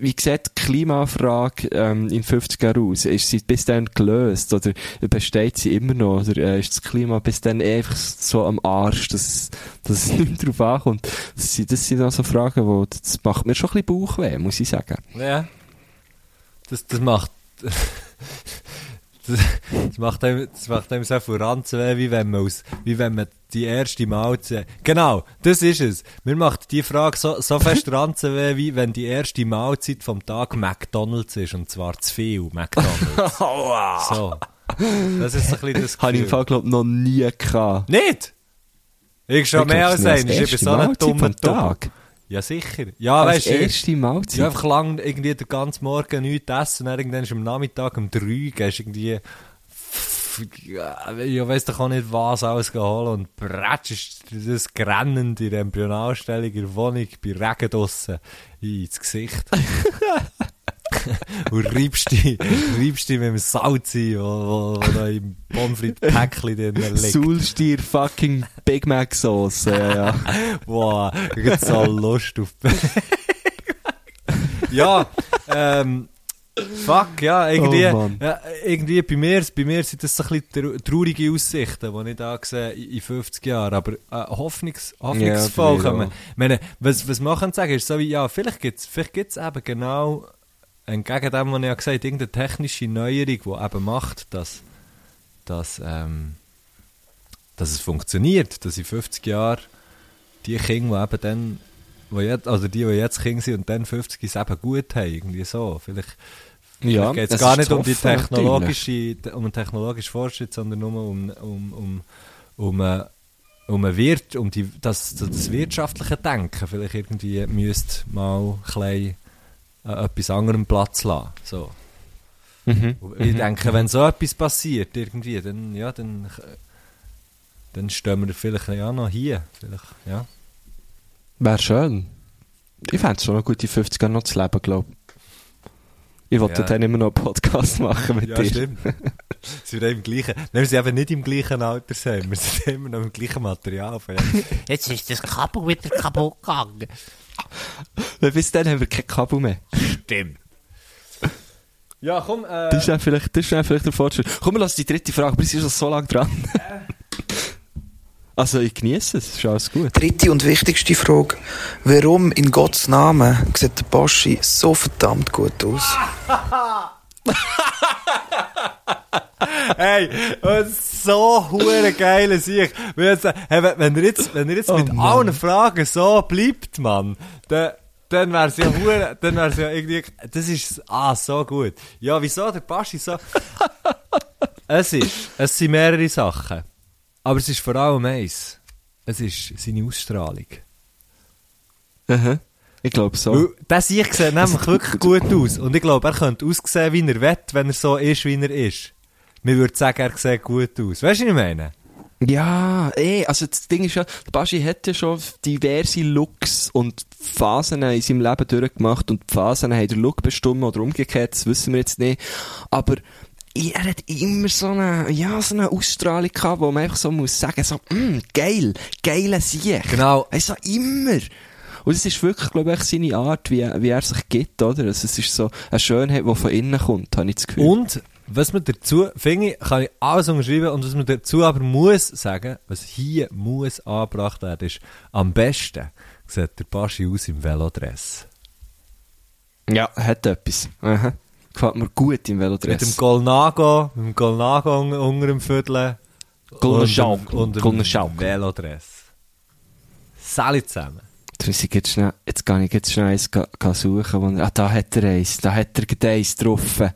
wie sieht die Klimafrage ähm, in 50 Jahren aus? Ist sie bis dann gelöst? Oder besteht sie immer noch? Oder äh, ist das Klima bis dann einfach so am Arsch, dass, dass es nicht drauf ankommt? Das sind, das sind also Fragen, wo, das macht mir schon ein bisschen Bauchweh, muss ich sagen. Ja. Das, das macht. Das, das macht einem, das macht einem so viel Ranzen, wie wenn man aus, wie wenn man die erste Mahlzeit, genau, das ist es. Mir macht die Frage so, so fest Ranzen weh, wie wenn die erste Mahlzeit vom Tag McDonalds ist, und zwar zu viel McDonalds. so. Das ist ein bisschen das Habe ich im Gefühl. Fall, glaube noch nie gehabt. Nicht? Ich schon Ich mehr als ist Ich bin so ein dummer Tag. Tag. Ja, sicher. Ja, Als weißt du, erste Mahlzeit. ja, einfach lang irgendwie den ganzen Morgen nichts essen und dann irgendwann ist am Nachmittag um drei gehst irgendwie ja, ich weiss doch auch nicht was alles holen und bretschst das grennend in der Embryonalstellung in der Wohnung bei Regen draussen ins Gesicht. und reibst dich, reibst dich mit dem Salz ein, wo, wo, wo da im Pommes Päckchen drin liegt. Sulstier fucking Big Mac Sauce. Ja, ja. Wow, ich hab so Lust auf. ja, ähm, fuck, ja, irgendwie, Oh, ja, irgendwie bei mir, bei mir sind das so ein bisschen trau- traurige Aussichten, die ich da sehe in in 50 Jahren, aber äh, hoffnungs, hoffnungsvoll Ja, auch. Ich meine, was, was man kann sagen, ist so wie, ja, vielleicht gibt's, vielleicht gibt's eben genau, entgegen dem, was ich ja gesagt habe, irgendeine technische Neuerung, die eben macht, dass, dass, ähm, dass es funktioniert, dass in 50 Jahren die Kinder, die eben dann, wo jetzt, also die, die jetzt Kinder sind und dann 50 es eben gut haben, irgendwie so. Vielleicht, Ja, geht es gar nicht um die technologische, um den technologischen Fortschritt, sondern nur um, um, um, um, äh, um, ein Wirt, um die, das, das wirtschaftliche Denken vielleicht irgendwie müsste mal ein an etwas anderem Platz lassen. So. Mhm. Ich denke, wenn so etwas passiert, irgendwie, dann, ja, dann, dann stehen wir vielleicht ja noch hier. Vielleicht, ja. Wäre schön. Ich fände es schon eine gute 50 Jahre noch zu leben, glaube ich. Ich wollte Ja. dann immer noch einen Podcast machen mit Ja, dir. stimmt. sind wir im gleichen, nein, wir sind eben nicht im gleichen Alter, sein. wir sind immer noch im gleichen Material. Jetzt ist das Kabel wieder kaputt gegangen. Weil bis dann haben wir kein Kabel mehr. Stimmt. Ja, komm, äh, Das ist dann vielleicht, das ist dann vielleicht der Fortschritt. Komm, wir lassen die dritte Frage, aber wir sind schon so lange dran. also, ich genieße es, ist alles gut. Dritte und wichtigste Frage. Warum in Gottes Namen sieht der Baschi so verdammt gut aus? Hey, so hure geile Sicht. Wenn, hey, ihr jetzt, wenn ihr jetzt Oh mit Mann. allen Fragen so bleibt, Mann, dann, dann wär's ja hure, dann wär's ja irgendwie, das ist, ah, so gut. Ja, wieso der Baschi so? es ist, es sind mehrere Sachen. Aber es ist vor allem eins. Es ist seine Ausstrahlung. Aha. Ich glaube so. Weil der Sieg sieht nämlich wirklich gut aus. Und ich glaube, er könnte aussehen, wie er will, wenn er so ist, wie er ist. Wir würden sagen, er sieht gut aus. Weißt du, was ich meine? Ja, eh, also das Ding ist ja, der Baschi hat ja schon diverse Looks und Phasen in seinem Leben durchgemacht und die Phasen haben den Look bestimmt oder umgekehrt, das wissen wir jetzt nicht. Aber er hat immer so eine, ja, so eine Ausstrahlung gehabt, wo man einfach so muss sagen, so, mm, geil, geiler Sieg. Genau. Also immer. Und es ist wirklich, glaube ich, seine Art, wie, wie er sich gibt, oder? Also es ist so eine Schönheit, die von innen kommt, habe ich das Gefühl. Und was man dazu, finde ich, kann ich alles unterschreiben und was man dazu aber muss sagen, was hier muss angebracht werden, ist, am besten sieht der Baschi aus im Velodress. Ja, hat etwas. Aha. Gefällt mir gut im Velodress. Mit dem Golnago, mit dem Golnago un unter dem Viertel. Schau. Und dem-. Velodress. Sali zusammen. Jetzt jetzt kann ich jetzt schnell eins suchen, wo er, ah, da hat er eins, da hat er eins getroffen.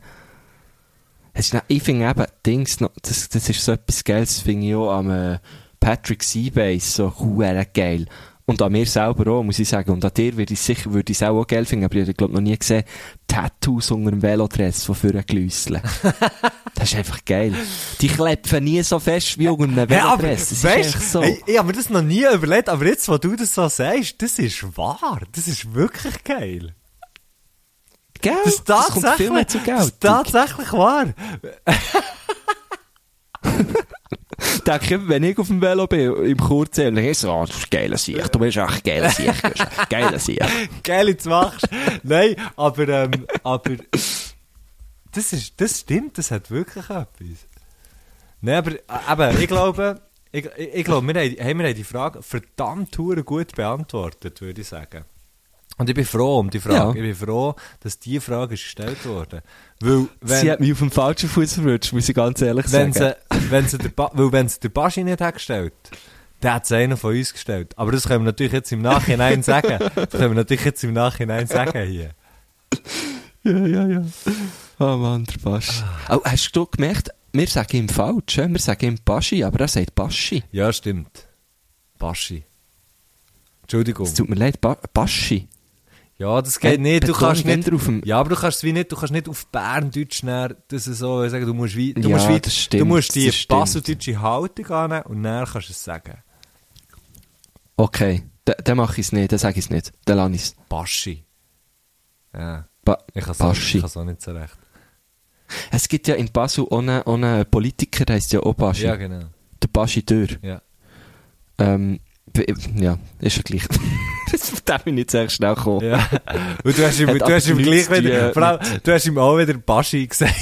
Ich finde eben, Dings noch, das, das ist so etwas Geiles, finde ich auch am, äh, Patrick Seabase, so, huere geil. Und an mir selber auch, muss ich sagen. Und an dir würde ich sicher, würde ich es auch, auch geil finden, aber ich habe, glaube noch nie gesehen, Tattoos unter dem Velodress von vorne gelüsseln. das ist einfach geil. Die klepfen nie so fest wie unter einem aber, Velodress. Das ist weißt, so. hey, ich habe mir das noch nie überlegt, aber jetzt, wo du das so sagst, das ist wahr. Das ist wirklich geil. Gell? Das ist kommt viel mehr zu das Geld. ist tatsächlich wahr. denke ich, wenn ich auf dem Velo bin, im Kurzell, dann ich so, ah, das ist geiler Sieg, du bist echt bist echt geiler Sieg. Geil, jetzt machst Nein, aber, ähm, aber, das ist, das stimmt, das hat wirklich etwas. Nein, aber, äh, eben, ich glaube, ich, ich, ich glaube, wir haben, hey, wir haben die Frage verdammt gut beantwortet, würde ich sagen. Und ich bin froh um die Frage. Ja. Ich bin froh, dass die Frage ist gestellt wurde. Weil, wenn, Sie hat mich auf dem falschen Fuß verwünscht, muss ich ganz ehrlich wenn sagen. sie, wenn sie der, ba weil wenn sie der Baschi nicht hat gestellt, dann hat es einer von uns gestellt. Aber das können wir natürlich jetzt im Nachhinein sagen. Das können wir natürlich jetzt im Nachhinein sagen hier. Ja, ja, ja. Oh Mann, der Baschi. Oh, hast du gemerkt, wir sagen ihm falsch, wir sagen ihm Baschi, aber er sagt Baschi. Ja, stimmt. Baschi. Entschuldigung. Es tut mir leid, ba Baschi. Ja, das geht nicht. Du kannst nicht, eher auf dem- ja, aber du kannst es wie nicht, du kannst nicht auf Berndeutsch näher, das so sagen, du musst wie, du Ja, musst wie, stimmt, du musst die baseldeutschen Haltung annehmen und dann kannst du es sagen. Okay, dann dann mache ich es nicht, dann sage ich es nicht, dann lasse ich es. Baschi. Ja, Ba ich kann es auch, nicht so recht. Es gibt ja in Basel auch einen Politiker, der heisst ja auch Baschi. Ja, genau. Der Baschi Dürr. Ja. Ähm, ja, ist ja gleich. Dem bin ich echt schnell gekommen. Ja. Und du hast ihm, du hast ihm aber gleich zu wieder, tun vor allem, du hast ihm auch wieder Baschi gesagt.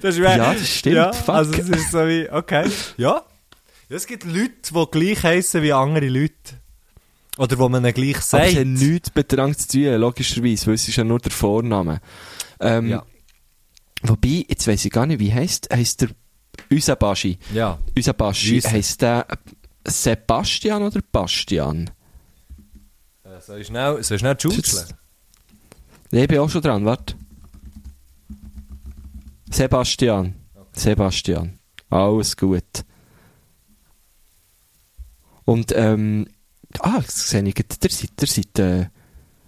das ist Ja, das stimmt, Ja, fuck. also es ist so wie, okay. Ja. ja es gibt Leute, die gleich heissen wie andere Leute. Oder wo man gleich Aber sagt. es hat nichts mit Drang zu tun, logischerweise, weil es ist ja nur der Vorname. Ähm, Ja. Wobei, jetzt weiss ich gar nicht, wie heisst, heisst der, unser Baschi, Ja. unser Baschi, heisst der Sebastian oder Bastian? Äh, Soll ich schnell, soll ich schnell schutzeln? Ich bin auch schon dran, warte. Sebastian. Sebastian. Alles gut. Und, ähm, ah, das sehe ich, der seid, der seid, äh,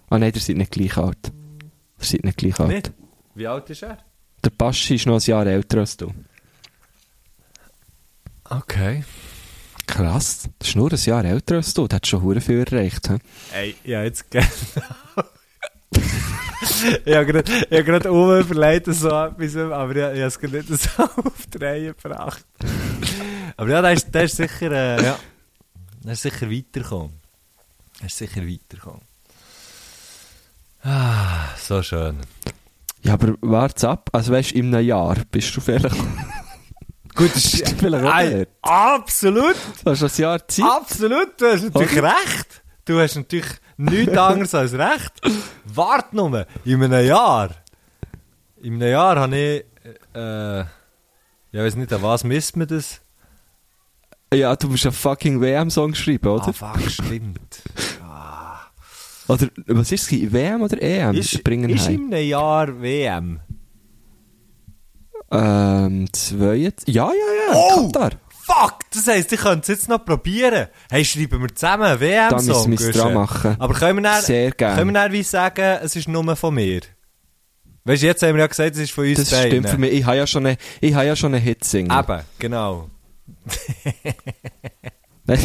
ah nein, der seid nicht gleich alt. Der seid nicht gleich alt. Nicht? Wie alt ist er? Der Baschi ist noch ein Jahr älter als du. Okay. Krass. Das ist nur ein Jahr älter als du. Du hast schon hure viel erreicht. He? Ey, ja, jetzt genau. ich habe gerade grad überlegt, so etwas, aber ich, ich habe es gerade nicht so auf die Reihe gebracht. aber ja, der ist, der ist sicher, äh, ja, der ist sicher weitergekommen. Der ist sicher weitergekommen. Ah, so schön. Ja, aber wart's ab. Also weißt du, in einem Jahr bist du vielleicht... Gut, das Ey, dort? absolut, Du hast ein Jahr Zeit. absolut, du hast natürlich recht. Du hast natürlich nichts anderes als recht. Wart nur, in einem Jahr. In einem Jahr habe ich, äh, ich weiß nicht, an was misst man das? Ja, du musst einen fucking WM-Song schreiben, oder? Ah, fuck, stimmt. Oder, was ist es? WM oder EM? ist, Bringen ist heim. in einem Jahr WM? Ähm, zwei... Ja, ja, ja. Oh! Katar. Fuck, das heisst, ich könnte es jetzt noch probieren. Hey, schreiben wir zusammen einen Da müssen WM-Song? wir es dran machen. Aber können wir dann, Sehr gerne. können wir dann wie sagen, es ist nur von mir? Weißt du, jetzt haben wir ja gesagt, es ist von uns Das beiden. stimmt für mich. Ich habe ja schon einen, ich habe ja schon einen Hit-Single. Eben, genau. das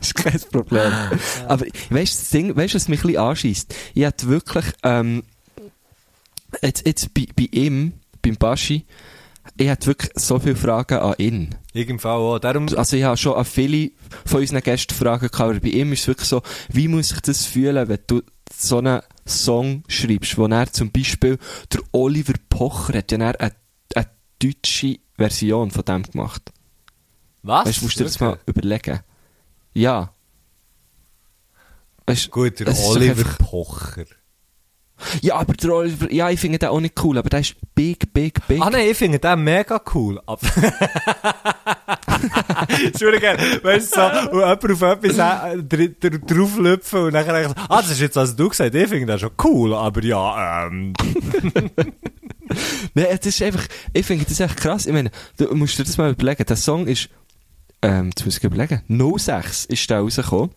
ist kein Problem. Aber weißt du, das Ding, weißt du, was mich ein bisschen anschießt? Ich hatte wirklich, ähm, jetzt, jetzt bei, bei ihm, beim Baschi, ich hatte wirklich so viele Fragen an ihn. Fall auch. Darum, Also ich habe schon an viele von unseren Gästen Fragen gehabt, aber bei ihm ist es wirklich so, wie muss ich das fühlen, wenn du so einen Song schreibst, wo er zum Beispiel, der Oliver Pocher hat ja eine, eine deutsche Version von dem gemacht. was? Weißt du, musst du dir das mal überlegen. Ja. Weißt, Gut, der Oliver einfach- Pocher. Ja, aber der Oliver, ja, ich finde den auch nicht cool, aber der ist big, big, big. Ah nein, ich finde den mega cool. Entschuldigung, weißt du, so, und jemand auf etwas äh, dr- dr- drauflüpfen und dann eigentlich, ah, das ist jetzt, was du gesagt hast, ich finde den schon cool, aber ja, ähm, Nein, das ist einfach, ich finde das echt krass. Ich meine, du musst dir das mal überlegen. Der Song ist, ähm, jetzt muss ich überlegen, 06 ist der rausgekommen.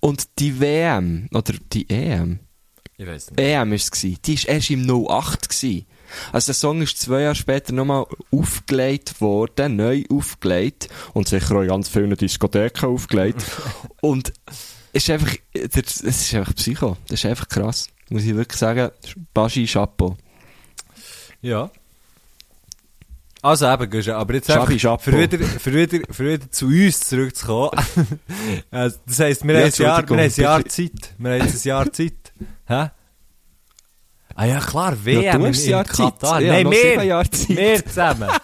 Und die WM, oder die EM, ich weiß nicht. EM ist es gewesen, die ist erst im 08 gewesen. Also der Song ist zwei Jahre später nochmal aufgelegt worden, neu aufgelegt und sicher auch in ganz vielen Diskotheken aufgelegt. und es ist einfach, es ist einfach Psycho. Das ist einfach krass. Muss ich wirklich sagen, Baschi Chapeau. Ja. Also eben, aber jetzt einfach, für wieder, für, wieder, für wieder zu uns zurückzukommen. also, das heisst, wir Ja, haben ein Jahr, wir haben ein Jahr. Zeit. Wir haben jetzt ein Jahr Zeit. Hä? Ah ja, klar, WM Ja, du in, hast ein in Zeit. Katar. Ich Nein, wir, wir zusammen.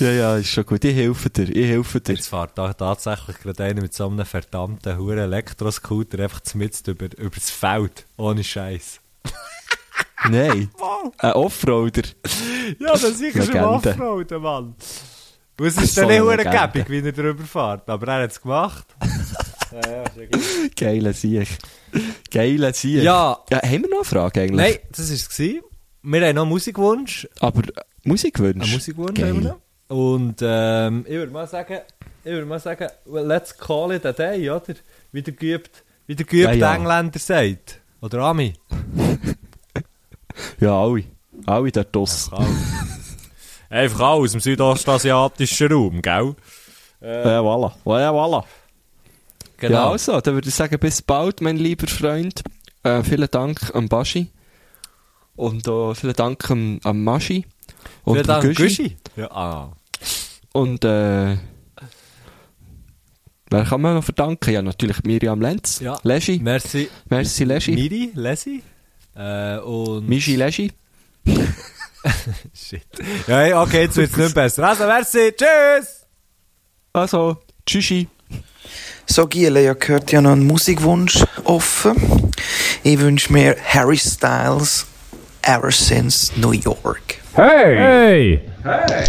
Ja, ja, ist schon gut. Ich helfe dir, ich helfe dir. Jetzt fährt da tatsächlich gerade einer mit so einem verdammten huren Elektroscooter einfach mitten über, über das Feld. Ohne Scheiß. Nein. Ein Offroader. Ja, das ist sicher Legende. Offroaden, Mann. Und es ist so, dann nicht eine hure Legende. gäbig, wie er drüber fährt. Aber er hat es gemacht. Ja, ja, ist ja gut. Geiler Sieg. Geiler Sieg. Ja. ja. Haben wir noch eine Frage eigentlich? Nein, das war es. gewesen. Wir haben noch einen Musikwunsch. Aber äh, Musikwunsch? Einen Musikwunsch Geil. haben wir noch. Und ähm, ich würde mal sagen, ich würde mal sagen, well, let's call it a day, oder? Wie der geübt, wie der geübte Ja, ja. Engländer sagt. Oder Ami. Ja, alle. Alle dort draussen. Einfach auch aus dem südostasiatischen Raum, gell? Ja, voilà. Ja, voilà. Genau. Ja, also, dann würde ich sagen, bis bald, mein lieber Freund. Äh, vielen Dank am Baschi. Und auch vielen Dank am, am Maschi. Und Vielen Dank, Güschi. Güschi. Ja, ah. Und, äh, wer kann man noch verdanken? Ja, natürlich Miriam Lenz. Ja. Leschi. Merci. Merci, Leschi. Miri, Lesi. Äh, und... Michi Leschi. Shit. Ja, okay, jetzt wird's nicht besser. Also, merci. Tschüss! Also, tschüssi. So, Giele, ja gehört ja noch ein Musikwunsch offen. Ich wünsche mir Harry Styles, Ever Since New York. Hey! Hey!